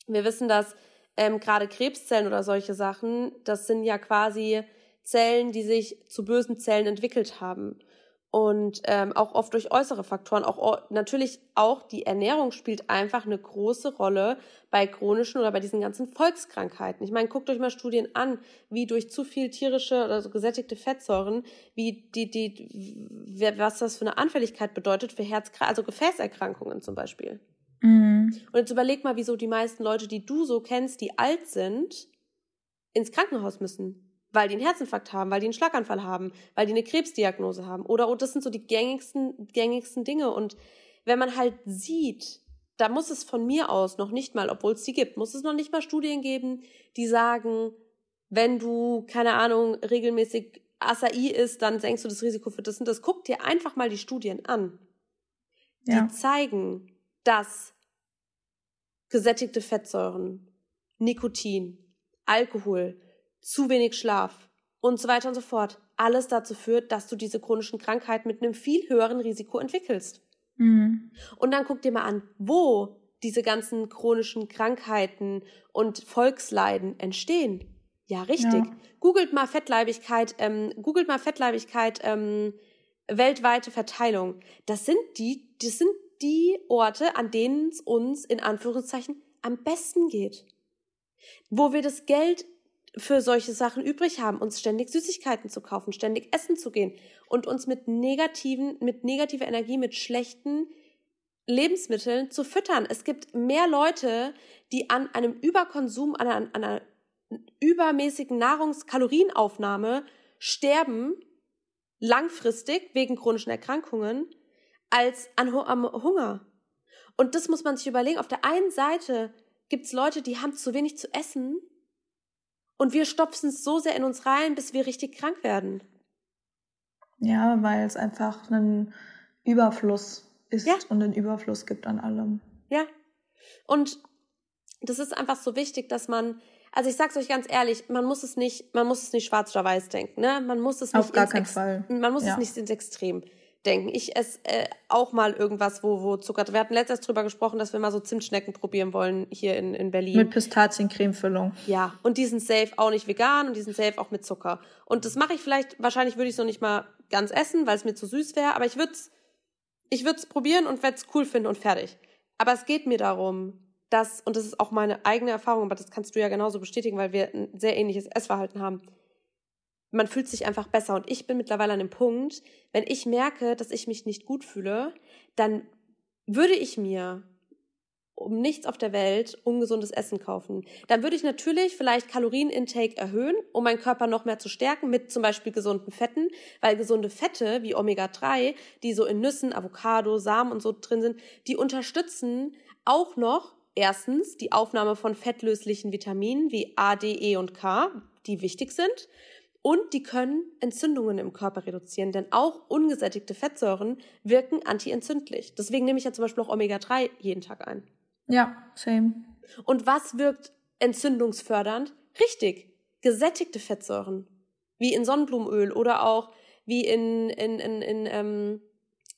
wir wissen, dass ähm, gerade Krebszellen oder solche Sachen, das sind ja quasi Zellen, die sich zu bösen Zellen entwickelt haben und ähm, auch oft durch äußere Faktoren. Auch natürlich auch die Ernährung spielt einfach eine große Rolle bei chronischen oder bei diesen ganzen Volkskrankheiten. Ich meine, guckt euch mal Studien an, wie durch zu viel tierische oder so gesättigte Fettsäuren, wie die die was das für eine Anfälligkeit bedeutet für Herz also Gefäßerkrankungen zum Beispiel. Mhm. Und jetzt überleg mal, wieso die meisten Leute, die du so kennst, die alt sind, ins Krankenhaus müssen weil die einen Herzinfarkt haben, weil die einen Schlaganfall haben, weil die eine Krebsdiagnose haben. Oder, und das sind so die gängigsten, gängigsten Dinge. Und wenn man halt sieht, da muss es von mir aus noch nicht mal, obwohl es die gibt, muss es noch nicht mal Studien geben, die sagen, wenn du, keine Ahnung, regelmäßig Acai isst, dann senkst du das Risiko für das und das. Guck dir einfach mal die Studien an. Ja. Die zeigen, dass gesättigte Fettsäuren, Nikotin, Alkohol, zu wenig Schlaf, und so weiter und so fort. Alles dazu führt, dass du diese chronischen Krankheiten mit einem viel höheren Risiko entwickelst. Mhm. Und dann guck dir mal an, wo diese ganzen chronischen Krankheiten und Volksleiden entstehen. Ja, richtig. Ja. Googelt mal Fettleibigkeit, ähm, googelt mal Fettleibigkeit, ähm, weltweite Verteilung. Das sind die, das sind die Orte, an denen es uns in Anführungszeichen am besten geht. Wo wir das Geld für solche Sachen übrig haben, uns ständig Süßigkeiten zu kaufen, ständig essen zu gehen und uns mit negativen, mit negativer Energie, mit schlechten Lebensmitteln zu füttern. Es gibt mehr Leute, die an einem Überkonsum, an einer, an einer übermäßigen Nahrungskalorienaufnahme sterben, langfristig wegen chronischen Erkrankungen, als an, am Hunger. Und das muss man sich überlegen. Auf der einen Seite gibt es Leute, die haben zu wenig zu essen und wir stopfen es so sehr in uns rein, bis wir richtig krank werden. Ja, weil es einfach einen Überfluss ist ja. und einen Überfluss gibt an allem. Ja. Und das ist einfach so wichtig, dass man, also ich sag's euch ganz ehrlich, man muss es nicht, man muss es nicht schwarz oder weiß denken, ne? Man muss es nicht Auf gar keinen Fall. Man muss ja. es nicht ins Extrem denken. Ich esse äh, auch mal irgendwas, wo, wo Zucker. Wir hatten letztens drüber gesprochen, dass wir mal so Zimtschnecken probieren wollen hier in, in Berlin. Mit Pistaziencremefüllung. Ja, und die sind safe auch nicht vegan und die sind safe auch mit Zucker. Und das mache ich vielleicht, wahrscheinlich würde ich es noch nicht mal ganz essen, weil es mir zu süß wäre, aber ich würde es ich würd's probieren und werde es cool finden und fertig. Aber es geht mir darum, dass, und das ist auch meine eigene Erfahrung, aber das kannst du ja genauso bestätigen, weil wir ein sehr ähnliches Essverhalten haben man fühlt sich einfach besser. Und ich bin mittlerweile an dem Punkt, wenn ich merke, dass ich mich nicht gut fühle, dann würde ich mir um nichts auf der Welt ungesundes Essen kaufen. Dann würde ich natürlich vielleicht Kalorienintake erhöhen, um meinen Körper noch mehr zu stärken mit zum Beispiel gesunden Fetten, weil gesunde Fette wie Omega-3, die so in Nüssen, Avocado, Samen und so drin sind, die unterstützen auch noch erstens die Aufnahme von fettlöslichen Vitaminen wie A, D, E und K, die wichtig sind. Und die können Entzündungen im Körper reduzieren, denn auch ungesättigte Fettsäuren wirken antientzündlich. Deswegen nehme ich ja zum Beispiel auch Omega-3 jeden Tag ein. Ja, same. Und was wirkt entzündungsfördernd? Richtig, gesättigte Fettsäuren. Wie in Sonnenblumenöl oder auch wie in, in, in, in ähm,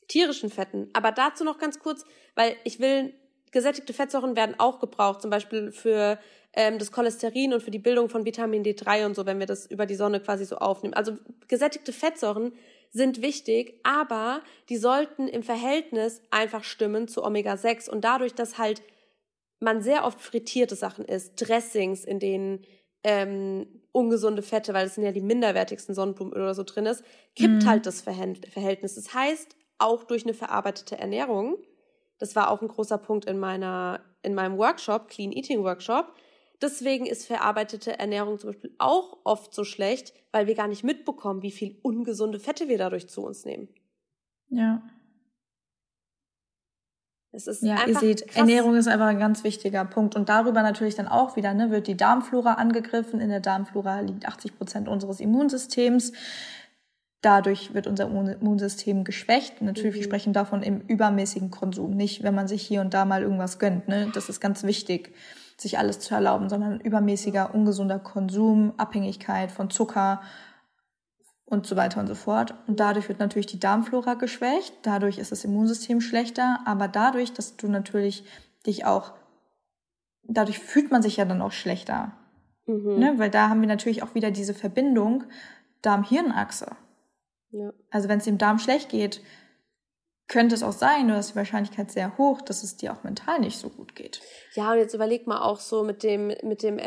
tierischen Fetten. Aber dazu noch ganz kurz, weil ich will, gesättigte Fettsäuren werden auch gebraucht, zum Beispiel für ähm, das Cholesterin und für die Bildung von Vitamin D3 und so, wenn wir das über die Sonne quasi so aufnehmen. Also gesättigte Fettsäuren sind wichtig, aber die sollten im Verhältnis einfach stimmen zu Omega-6 und dadurch, dass halt man sehr oft frittierte Sachen isst, Dressings, in denen ähm, ungesunde Fette, weil es sind ja die minderwertigsten Sonnenblumenöl oder so drin ist, kippt mhm. halt das Verhältnis. Das heißt, auch durch eine verarbeitete Ernährung, das war auch ein großer Punkt in meiner, in meinem Workshop, Clean Eating Workshop, Deswegen ist verarbeitete Ernährung zum Beispiel auch oft so schlecht, weil wir gar nicht mitbekommen, wie viel ungesunde Fette wir dadurch zu uns nehmen. Ja. Es ist ja, ihr seht, krass. Ernährung ist einfach ein ganz wichtiger Punkt. Und darüber natürlich dann auch wieder, ne, wird die Darmflora angegriffen. In der Darmflora liegt 80 Prozent unseres Immunsystems. Dadurch wird unser Immunsystem geschwächt. Natürlich, mhm. wir sprechen davon im übermäßigen Konsum, nicht wenn man sich hier und da mal irgendwas gönnt. Ne? Das ist ganz wichtig sich alles zu erlauben, sondern übermäßiger, ungesunder Konsum, Abhängigkeit von Zucker und so weiter und so fort. Und dadurch wird natürlich die Darmflora geschwächt, dadurch ist das Immunsystem schlechter, aber dadurch, dass du natürlich dich auch, dadurch fühlt man sich ja dann auch schlechter. Mhm. Ne? Weil da haben wir natürlich auch wieder diese Verbindung Darm-Hirn-Achse. Ja. Also wenn es dem Darm schlecht geht, könnte es auch sein, nur ist die Wahrscheinlichkeit sehr hoch, dass es dir auch mental nicht so gut geht. Ja, und jetzt überleg mal auch so mit dem, mit dem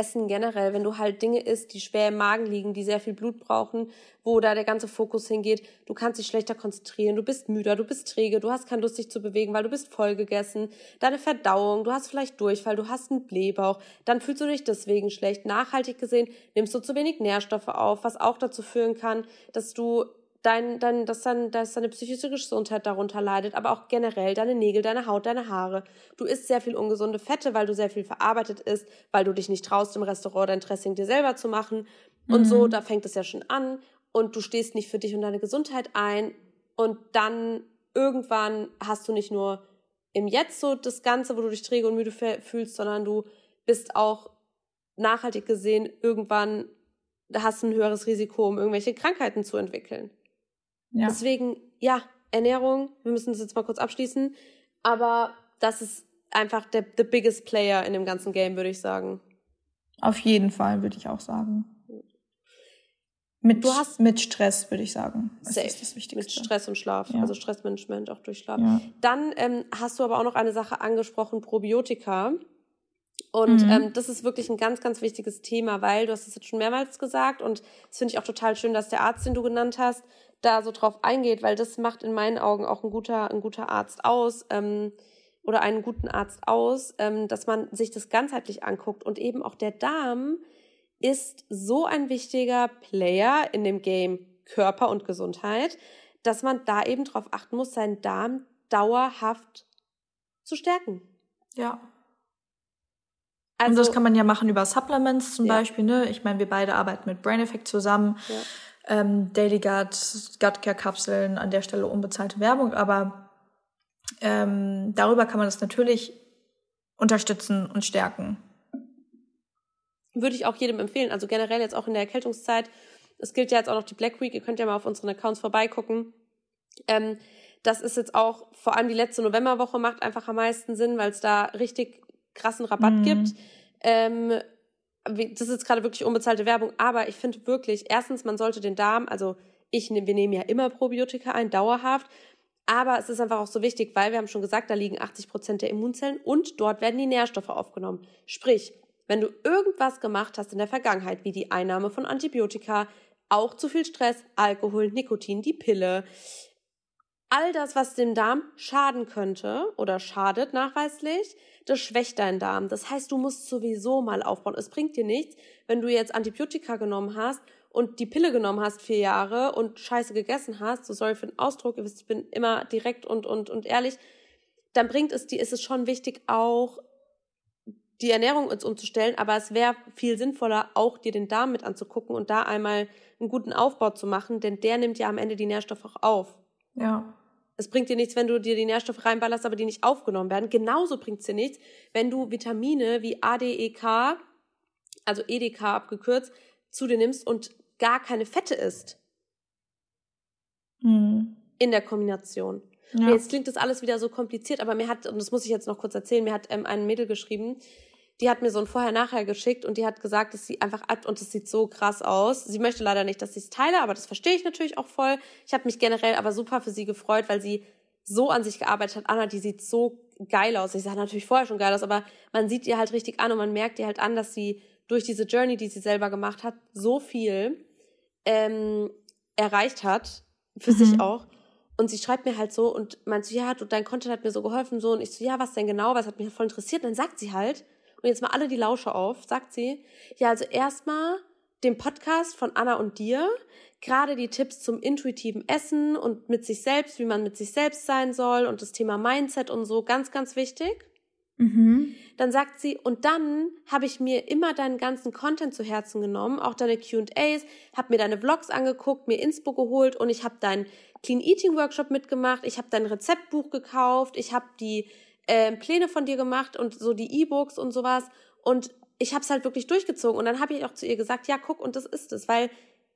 Essen generell, wenn du halt Dinge isst, die schwer im Magen liegen, die sehr viel Blut brauchen, wo da der ganze Fokus hingeht, du kannst dich schlechter konzentrieren, du bist müder, du bist träge, du hast keine Lust, dich zu bewegen, weil du bist voll gegessen, deine Verdauung, du hast vielleicht Durchfall, du hast einen Blähbauch, dann fühlst du dich deswegen schlecht. Nachhaltig gesehen nimmst du zu wenig Nährstoffe auf, was auch dazu führen kann, dass du dein, dein, dass, dann, dass deine psychische Gesundheit darunter leidet, aber auch generell deine Nägel, deine Haut, deine Haare. Du isst sehr viel ungesunde Fette, weil du sehr viel verarbeitet isst, weil du dich nicht traust, im Restaurant dein Dressing dir selber zu machen. Und mhm. so, da fängt es ja schon an. Und du stehst nicht für dich und deine Gesundheit ein. Und dann irgendwann hast du nicht nur im Jetzt so das Ganze, wo du dich träge und müde fühlst, sondern du bist auch nachhaltig gesehen irgendwann hast ein höheres Risiko, um irgendwelche Krankheiten zu entwickeln. Ja. Deswegen, ja, Ernährung, wir müssen das jetzt mal kurz abschließen, aber das ist einfach der the biggest player in dem ganzen Game, würde ich sagen. Auf jeden Fall, würde ich auch sagen. Mit, du hast, mit Stress, würde ich sagen. Das safe. ist das Wichtigste. Mit Stress und Schlaf, ja. also Stressmanagement auch durch Schlaf. Ja. Dann ähm, hast du aber auch noch eine Sache angesprochen, Probiotika. Und mhm. ähm, das ist wirklich ein ganz, ganz wichtiges Thema, weil du hast es jetzt schon mehrmals gesagt und das finde ich auch total schön, dass der Arzt, den du genannt hast, da so drauf eingeht, weil das macht in meinen Augen auch ein guter, ein guter Arzt aus ähm, oder einen guten Arzt aus, ähm, dass man sich das ganzheitlich anguckt und eben auch der Darm ist so ein wichtiger Player in dem Game Körper und Gesundheit, dass man da eben drauf achten muss, seinen Darm dauerhaft zu stärken. Ja. Also, und das kann man ja machen über Supplements zum ja. Beispiel. Ne? Ich meine, wir beide arbeiten mit Brain Effect zusammen. Ja. Ähm, Daily Gut, Gut Care Kapseln, an der Stelle unbezahlte Werbung, aber ähm, darüber kann man das natürlich unterstützen und stärken. Würde ich auch jedem empfehlen. Also generell jetzt auch in der Erkältungszeit. Es gilt ja jetzt auch noch die Black Week. Ihr könnt ja mal auf unseren Accounts vorbeigucken. Ähm, das ist jetzt auch, vor allem die letzte Novemberwoche macht einfach am meisten Sinn, weil es da richtig krassen Rabatt mhm. gibt. Ähm, das ist gerade wirklich unbezahlte Werbung, aber ich finde wirklich, erstens, man sollte den Darm, also ich, wir nehmen ja immer Probiotika ein, dauerhaft, aber es ist einfach auch so wichtig, weil wir haben schon gesagt, da liegen 80 Prozent der Immunzellen und dort werden die Nährstoffe aufgenommen. Sprich, wenn du irgendwas gemacht hast in der Vergangenheit, wie die Einnahme von Antibiotika, auch zu viel Stress, Alkohol, Nikotin, die Pille, all das, was dem Darm schaden könnte oder schadet nachweislich, das schwächt deinen Darm. Das heißt, du musst sowieso mal aufbauen. Es bringt dir nichts, wenn du jetzt Antibiotika genommen hast und die Pille genommen hast vier Jahre und Scheiße gegessen hast, so sorry für den Ausdruck, ihr wisst, ich bin immer direkt und, und, und ehrlich, dann bringt es dir, ist es schon wichtig, auch die Ernährung uns umzustellen, aber es wäre viel sinnvoller, auch dir den Darm mit anzugucken und da einmal einen guten Aufbau zu machen, denn der nimmt ja am Ende die Nährstoffe auch auf. Ja. Es bringt dir nichts, wenn du dir die Nährstoffe reinballerst, aber die nicht aufgenommen werden. Genauso bringt es dir nichts, wenn du Vitamine wie ADEK, also EDK abgekürzt, zu dir nimmst und gar keine Fette isst. Mhm. In der Kombination. Ja. Jetzt klingt das alles wieder so kompliziert, aber mir hat, und das muss ich jetzt noch kurz erzählen, mir hat ähm, ein Mädel geschrieben, die hat mir so ein Vorher-Nachher geschickt und die hat gesagt, dass sie einfach ab und es sieht so krass aus. Sie möchte leider nicht, dass ich es teile, aber das verstehe ich natürlich auch voll. Ich habe mich generell aber super für sie gefreut, weil sie so an sich gearbeitet hat. Anna, die sieht so geil aus. Ich sah natürlich vorher schon geil aus, aber man sieht ihr halt richtig an und man merkt ihr halt an, dass sie durch diese Journey, die sie selber gemacht hat, so viel ähm, erreicht hat, für mhm. sich auch. Und sie schreibt mir halt so und meint so, ja, du, dein Content hat mir so geholfen, so. Und ich so, ja, was denn genau? Was hat mich voll interessiert? Und dann sagt sie halt, und jetzt mal alle die Lausche auf, sagt sie, ja, also erstmal den Podcast von Anna und dir, gerade die Tipps zum intuitiven Essen und mit sich selbst, wie man mit sich selbst sein soll und das Thema Mindset und so, ganz, ganz wichtig. Mhm. Dann sagt sie, und dann habe ich mir immer deinen ganzen Content zu Herzen genommen, auch deine QAs, habe mir deine Vlogs angeguckt, mir Inspo geholt und ich habe deinen Clean Eating Workshop mitgemacht, ich habe dein Rezeptbuch gekauft, ich habe die äh, Pläne von dir gemacht und so die E-Books und sowas. Und ich habe es halt wirklich durchgezogen. Und dann habe ich auch zu ihr gesagt, ja, guck, und das ist es, weil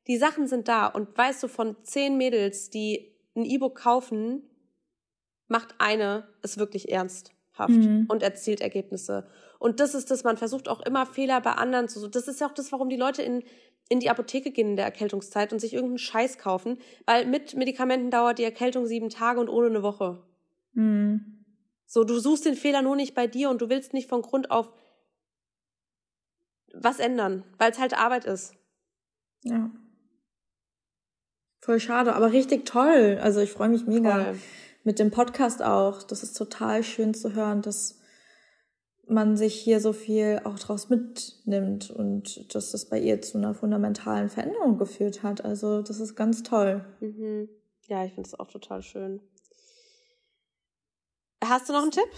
die Sachen sind da. Und weißt du, von zehn Mädels, die ein E-Book kaufen, macht eine es wirklich ernsthaft mhm. und erzielt Ergebnisse. Und das ist das, man versucht auch immer Fehler bei anderen zu suchen. Das ist ja auch das, warum die Leute in, in die Apotheke gehen in der Erkältungszeit und sich irgendeinen Scheiß kaufen, weil mit Medikamenten dauert die Erkältung sieben Tage und ohne eine Woche. Mhm. So, du suchst den Fehler nur nicht bei dir und du willst nicht von Grund auf was ändern, weil es halt Arbeit ist. Ja. Voll schade, aber richtig toll. Also ich freue mich mega Voll. mit dem Podcast auch. Das ist total schön zu hören, dass man sich hier so viel auch draus mitnimmt und dass das bei ihr zu einer fundamentalen Veränderung geführt hat. Also das ist ganz toll. Mhm. Ja, ich finde es auch total schön. Hast du noch einen Tipp?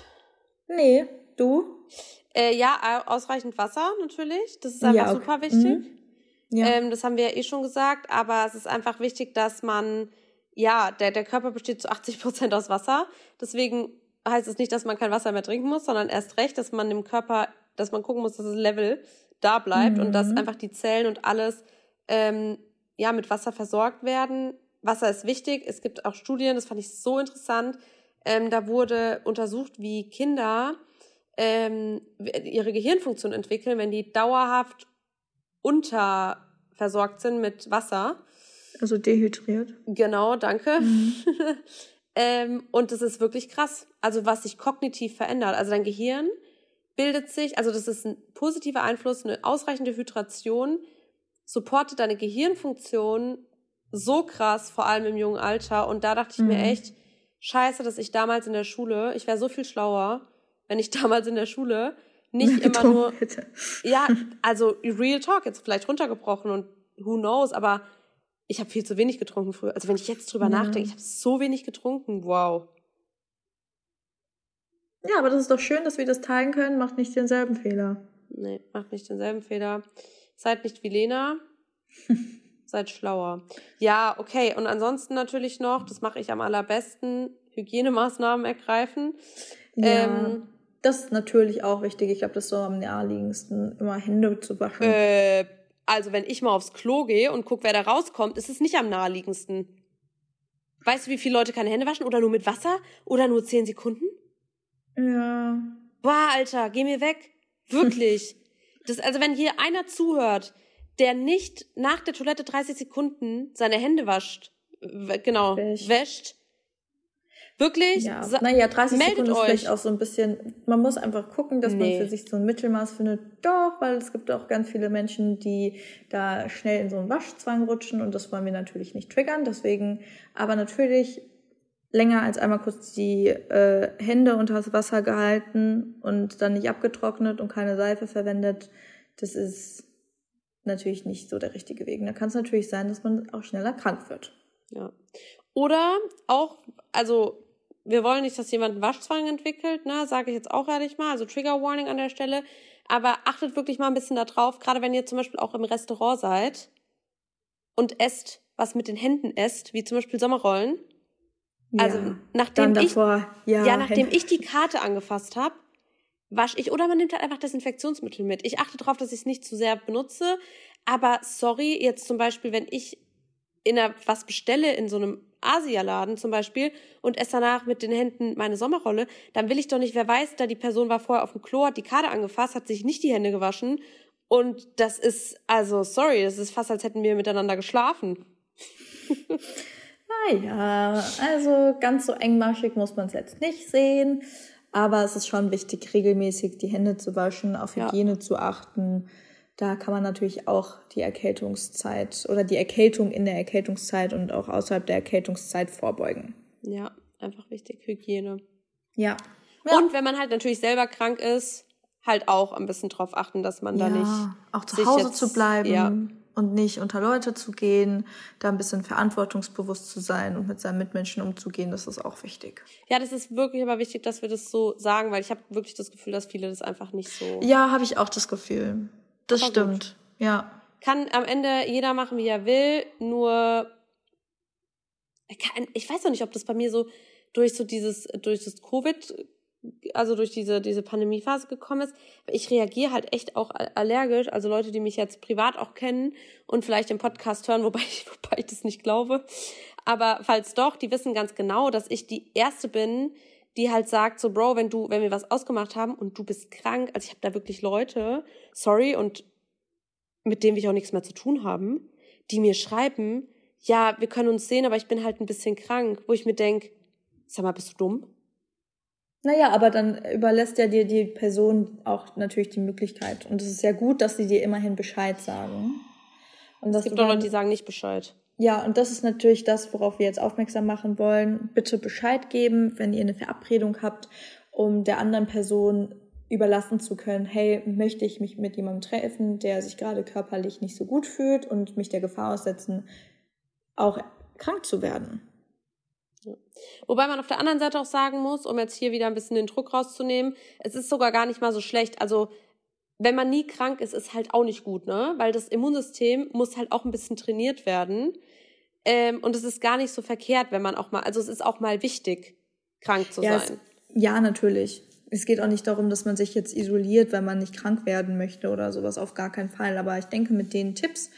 Nee, du? Äh, ja, ausreichend Wasser natürlich. Das ist einfach ja, okay. super wichtig. Mhm. Ja. Ähm, das haben wir ja eh schon gesagt, aber es ist einfach wichtig, dass man, ja, der, der Körper besteht zu 80 Prozent aus Wasser. Deswegen heißt es nicht, dass man kein Wasser mehr trinken muss, sondern erst recht, dass man dem Körper, dass man gucken muss, dass das Level da bleibt mhm. und dass mhm. einfach die Zellen und alles ähm, ja, mit Wasser versorgt werden. Wasser ist wichtig. Es gibt auch Studien, das fand ich so interessant. Ähm, da wurde untersucht, wie Kinder ähm, ihre Gehirnfunktion entwickeln, wenn die dauerhaft unterversorgt sind mit Wasser. Also dehydriert. Genau, danke. Mhm. ähm, und das ist wirklich krass. Also was sich kognitiv verändert. Also dein Gehirn bildet sich, also das ist ein positiver Einfluss, eine ausreichende Hydration supportet deine Gehirnfunktion so krass, vor allem im jungen Alter. Und da dachte ich mhm. mir echt, scheiße, dass ich damals in der Schule, ich wäre so viel schlauer, wenn ich damals in der Schule nicht immer nur. Hätte. Ja, also Real Talk, jetzt vielleicht runtergebrochen und who knows, aber ich habe viel zu wenig getrunken früher. Also wenn ich jetzt drüber ja. nachdenke, ich habe so wenig getrunken, wow. Ja, aber das ist doch schön, dass wir das teilen können, macht nicht denselben Fehler. Nee, macht nicht denselben Fehler. Seid nicht wie Lena. Seid schlauer. Ja, okay. Und ansonsten natürlich noch, das mache ich am allerbesten, Hygienemaßnahmen ergreifen. Ja, ähm, das ist natürlich auch wichtig. Ich glaube, das ist so am naheliegendsten, immer Hände zu waschen. Äh, also, wenn ich mal aufs Klo gehe und gucke, wer da rauskommt, ist es nicht am naheliegendsten. Weißt du, wie viele Leute keine Hände waschen? Oder nur mit Wasser? Oder nur zehn Sekunden? Ja. Boah, Alter, geh mir weg. Wirklich. Das, also wenn hier einer zuhört, der nicht nach der Toilette 30 Sekunden seine Hände wascht, genau, Wäscht. wäscht, Wirklich? Ja, naja, 30 Sekunden ist vielleicht auch so ein bisschen, man muss einfach gucken, dass nee. man für sich so ein Mittelmaß findet. Doch, weil es gibt auch ganz viele Menschen, die da schnell in so einen Waschzwang rutschen und das wollen wir natürlich nicht triggern. Deswegen, aber natürlich länger als einmal kurz die äh, Hände unter das Wasser gehalten und dann nicht abgetrocknet und keine Seife verwendet, das ist natürlich nicht so der richtige Weg. Da kann es natürlich sein, dass man auch schneller krank wird. Ja. Oder auch, also wir wollen nicht, dass jemand einen Waschzwang entwickelt, ne, sage ich jetzt auch ehrlich mal, also Trigger Warning an der Stelle. Aber achtet wirklich mal ein bisschen darauf, gerade wenn ihr zum Beispiel auch im Restaurant seid und esst, was mit den Händen esst, wie zum Beispiel Sommerrollen. Also ja, nachdem davor, ich, ja, ja, nachdem ich die Karte angefasst habe, wasche ich oder man nimmt halt einfach Desinfektionsmittel mit. Ich achte darauf, dass ich es nicht zu sehr benutze. Aber sorry, jetzt zum Beispiel, wenn ich in einer, was bestelle in so einem Asialaden zum Beispiel und esse danach mit den Händen meine Sommerrolle, dann will ich doch nicht, wer weiß, da die Person war vorher auf dem Klo, hat die Karte angefasst, hat sich nicht die Hände gewaschen und das ist, also sorry, das ist fast, als hätten wir miteinander geschlafen. naja, also ganz so engmaschig muss man es jetzt nicht sehen, aber es ist schon wichtig, regelmäßig die Hände zu waschen, auf Hygiene ja. zu achten da kann man natürlich auch die Erkältungszeit oder die Erkältung in der Erkältungszeit und auch außerhalb der Erkältungszeit vorbeugen. Ja, einfach wichtig, Hygiene. Ja. ja. Und wenn man halt natürlich selber krank ist, halt auch ein bisschen drauf achten, dass man ja, da nicht. Auch zu Hause jetzt, zu bleiben ja. Und nicht unter Leute zu gehen, da ein bisschen verantwortungsbewusst zu sein und mit seinen Mitmenschen umzugehen, das ist auch wichtig. Ja, das ist wirklich aber wichtig, dass wir das so sagen, weil ich habe wirklich das Gefühl, dass viele das einfach nicht so. Ja, habe ich auch das Gefühl. Das Aber stimmt, gut. ja. Kann am Ende jeder machen, wie er will, nur ich weiß noch nicht, ob das bei mir so durch so dieses, durch das Covid, also durch diese, diese Pandemiephase gekommen ist. Ich reagiere halt echt auch allergisch. Also Leute, die mich jetzt privat auch kennen und vielleicht im Podcast hören, wobei ich, wobei ich das nicht glaube. Aber falls doch, die wissen ganz genau, dass ich die erste bin, die halt sagt so, Bro, wenn du, wenn wir was ausgemacht haben und du bist krank, also ich habe da wirklich Leute, sorry, und mit denen will ich auch nichts mehr zu tun haben, die mir schreiben, ja, wir können uns sehen, aber ich bin halt ein bisschen krank, wo ich mir denk, sag mal, bist du dumm? Naja, aber dann überlässt ja dir die Person auch natürlich die Möglichkeit. Und es ist ja gut, dass sie dir immerhin Bescheid sagen. Und es gibt auch Leute, die sagen nicht Bescheid. Ja, und das ist natürlich das, worauf wir jetzt aufmerksam machen wollen. Bitte Bescheid geben, wenn ihr eine Verabredung habt, um der anderen Person überlassen zu können, hey, möchte ich mich mit jemandem treffen, der sich gerade körperlich nicht so gut fühlt und mich der Gefahr aussetzen, auch krank zu werden. Wobei man auf der anderen Seite auch sagen muss, um jetzt hier wieder ein bisschen den Druck rauszunehmen, es ist sogar gar nicht mal so schlecht. Also wenn man nie krank ist, ist halt auch nicht gut, ne? Weil das Immunsystem muss halt auch ein bisschen trainiert werden. Ähm, und es ist gar nicht so verkehrt, wenn man auch mal, also es ist auch mal wichtig, krank zu ja, sein. Es, ja, natürlich. Es geht auch nicht darum, dass man sich jetzt isoliert, weil man nicht krank werden möchte oder sowas, auf gar keinen Fall. Aber ich denke, mit den Tipps,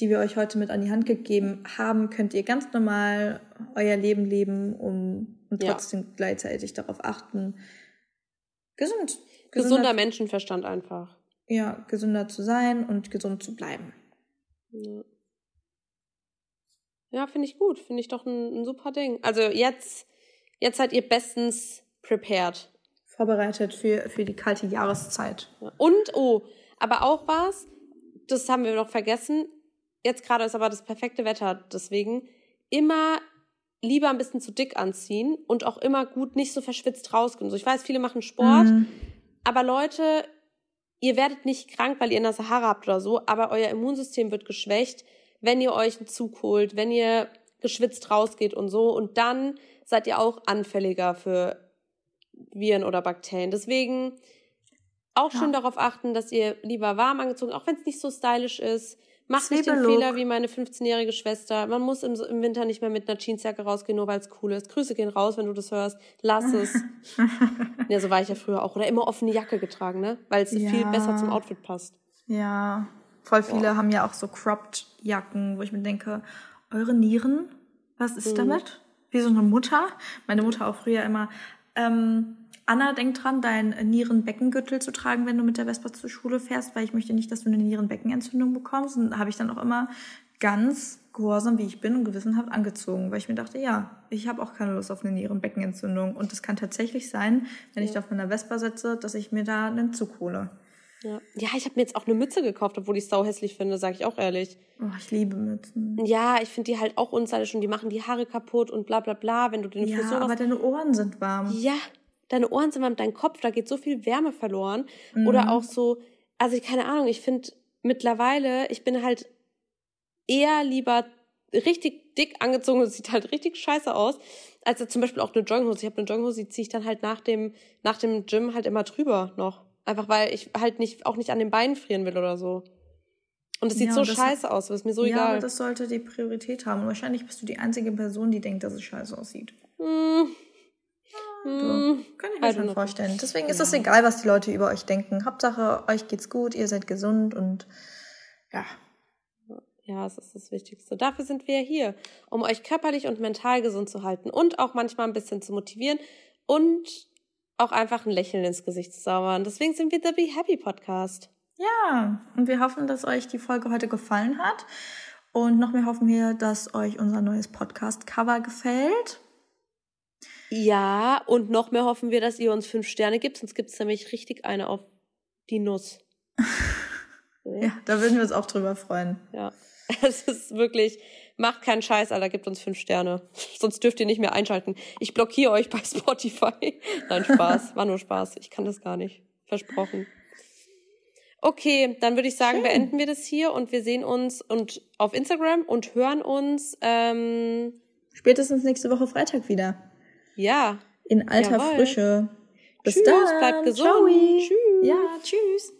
die wir euch heute mit an die Hand gegeben haben, könnt ihr ganz normal euer Leben leben um, und trotzdem ja. gleichzeitig darauf achten, gesund. Gesunder Menschenverstand einfach. Ja, gesünder zu sein und gesund zu bleiben. Ja, ja finde ich gut. Finde ich doch ein, ein super Ding. Also jetzt, jetzt seid ihr bestens prepared. Vorbereitet für, für die kalte Jahreszeit. Und, oh, aber auch was, das haben wir noch vergessen. Jetzt gerade ist aber das perfekte Wetter, deswegen immer lieber ein bisschen zu dick anziehen und auch immer gut nicht so verschwitzt rausgehen. So, ich weiß, viele machen Sport, mhm. aber Leute, ihr werdet nicht krank, weil ihr in der Sahara habt oder so, aber euer Immunsystem wird geschwächt, wenn ihr euch einen Zug holt, wenn ihr geschwitzt rausgeht und so. Und dann seid ihr auch anfälliger für Viren oder Bakterien. Deswegen auch schön ja. darauf achten, dass ihr lieber warm angezogen, auch wenn es nicht so stylisch ist, Mach nicht den Fehler wie meine 15-jährige Schwester. Man muss im, im, Winter nicht mehr mit einer Jeansjacke rausgehen, nur weil es cool ist. Grüße gehen raus, wenn du das hörst. Lass es. ja, so war ich ja früher auch. Oder immer offene Jacke getragen, ne? Weil es ja. viel besser zum Outfit passt. Ja. Voll viele Boah. haben ja auch so cropped Jacken, wo ich mir denke, eure Nieren, was ist mhm. damit? Wie so eine Mutter. Meine Mutter auch früher immer, ähm, Anna, denk dran, deinen Nierenbeckengürtel zu tragen, wenn du mit der Vespa zur Schule fährst, weil ich möchte nicht, dass du eine Nierenbeckenentzündung bekommst. Und habe ich dann auch immer ganz gehorsam, wie ich bin und gewissenhaft angezogen, weil ich mir dachte, ja, ich habe auch keine Lust auf eine Nierenbeckenentzündung. Und es kann tatsächlich sein, wenn ja. ich da auf meiner Vespa sitze, dass ich mir da einen Zug hole. Ja, ja ich habe mir jetzt auch eine Mütze gekauft, obwohl ich es sau hässlich finde, sage ich auch ehrlich. Oh, ich liebe Mützen. Ja, ich finde die halt auch unstylisch und die machen die Haare kaputt und bla bla bla, wenn du den ja, Frisur aber deine Ohren sind warm. Ja, deine Ohren sind warm, dein Kopf, da geht so viel Wärme verloren. Mhm. Oder auch so, also keine Ahnung, ich finde mittlerweile, ich bin halt eher lieber richtig dick angezogen und sieht halt richtig scheiße aus, als zum Beispiel auch eine Jogginghose. Ich habe eine Jogginghose, die ziehe ich dann halt nach dem, nach dem Gym halt immer drüber noch. Einfach weil ich halt nicht, auch nicht an den Beinen frieren will oder so. Und es sieht ja, so scheiße aus, das ist mir so ja, egal. Ja, das sollte die Priorität haben. Und wahrscheinlich bist du die einzige Person, die denkt, dass es scheiße aussieht. Mm. Hm, kann ich mir schon vorstellen. Deswegen ist es ja. egal, was die Leute über euch denken. Hauptsache, euch geht's gut, ihr seid gesund und ja. Ja, es ist das Wichtigste. Dafür sind wir hier, um euch körperlich und mental gesund zu halten und auch manchmal ein bisschen zu motivieren und auch einfach ein Lächeln ins Gesicht zu zaubern. Deswegen sind wir der Be Happy Podcast. Ja, und wir hoffen, dass euch die Folge heute gefallen hat. Und noch mehr hoffen wir, dass euch unser neues Podcast-Cover gefällt. Ja, und noch mehr hoffen wir, dass ihr uns fünf Sterne gibt, sonst gibt es nämlich richtig eine auf die Nuss. ja, da würden wir uns auch drüber freuen. Ja, es ist wirklich, macht keinen Scheiß, Alter, gibt uns fünf Sterne. Sonst dürft ihr nicht mehr einschalten. Ich blockiere euch bei Spotify. Nein, Spaß, war nur Spaß. Ich kann das gar nicht. Versprochen. Okay, dann würde ich sagen, Schön. beenden wir das hier und wir sehen uns und auf Instagram und hören uns ähm, spätestens nächste Woche Freitag wieder. Ja. In alter Jawohl. Frische. Bis tschüss, dann. bleibt gesund. Ciao. Tschüss. Ja, tschüss.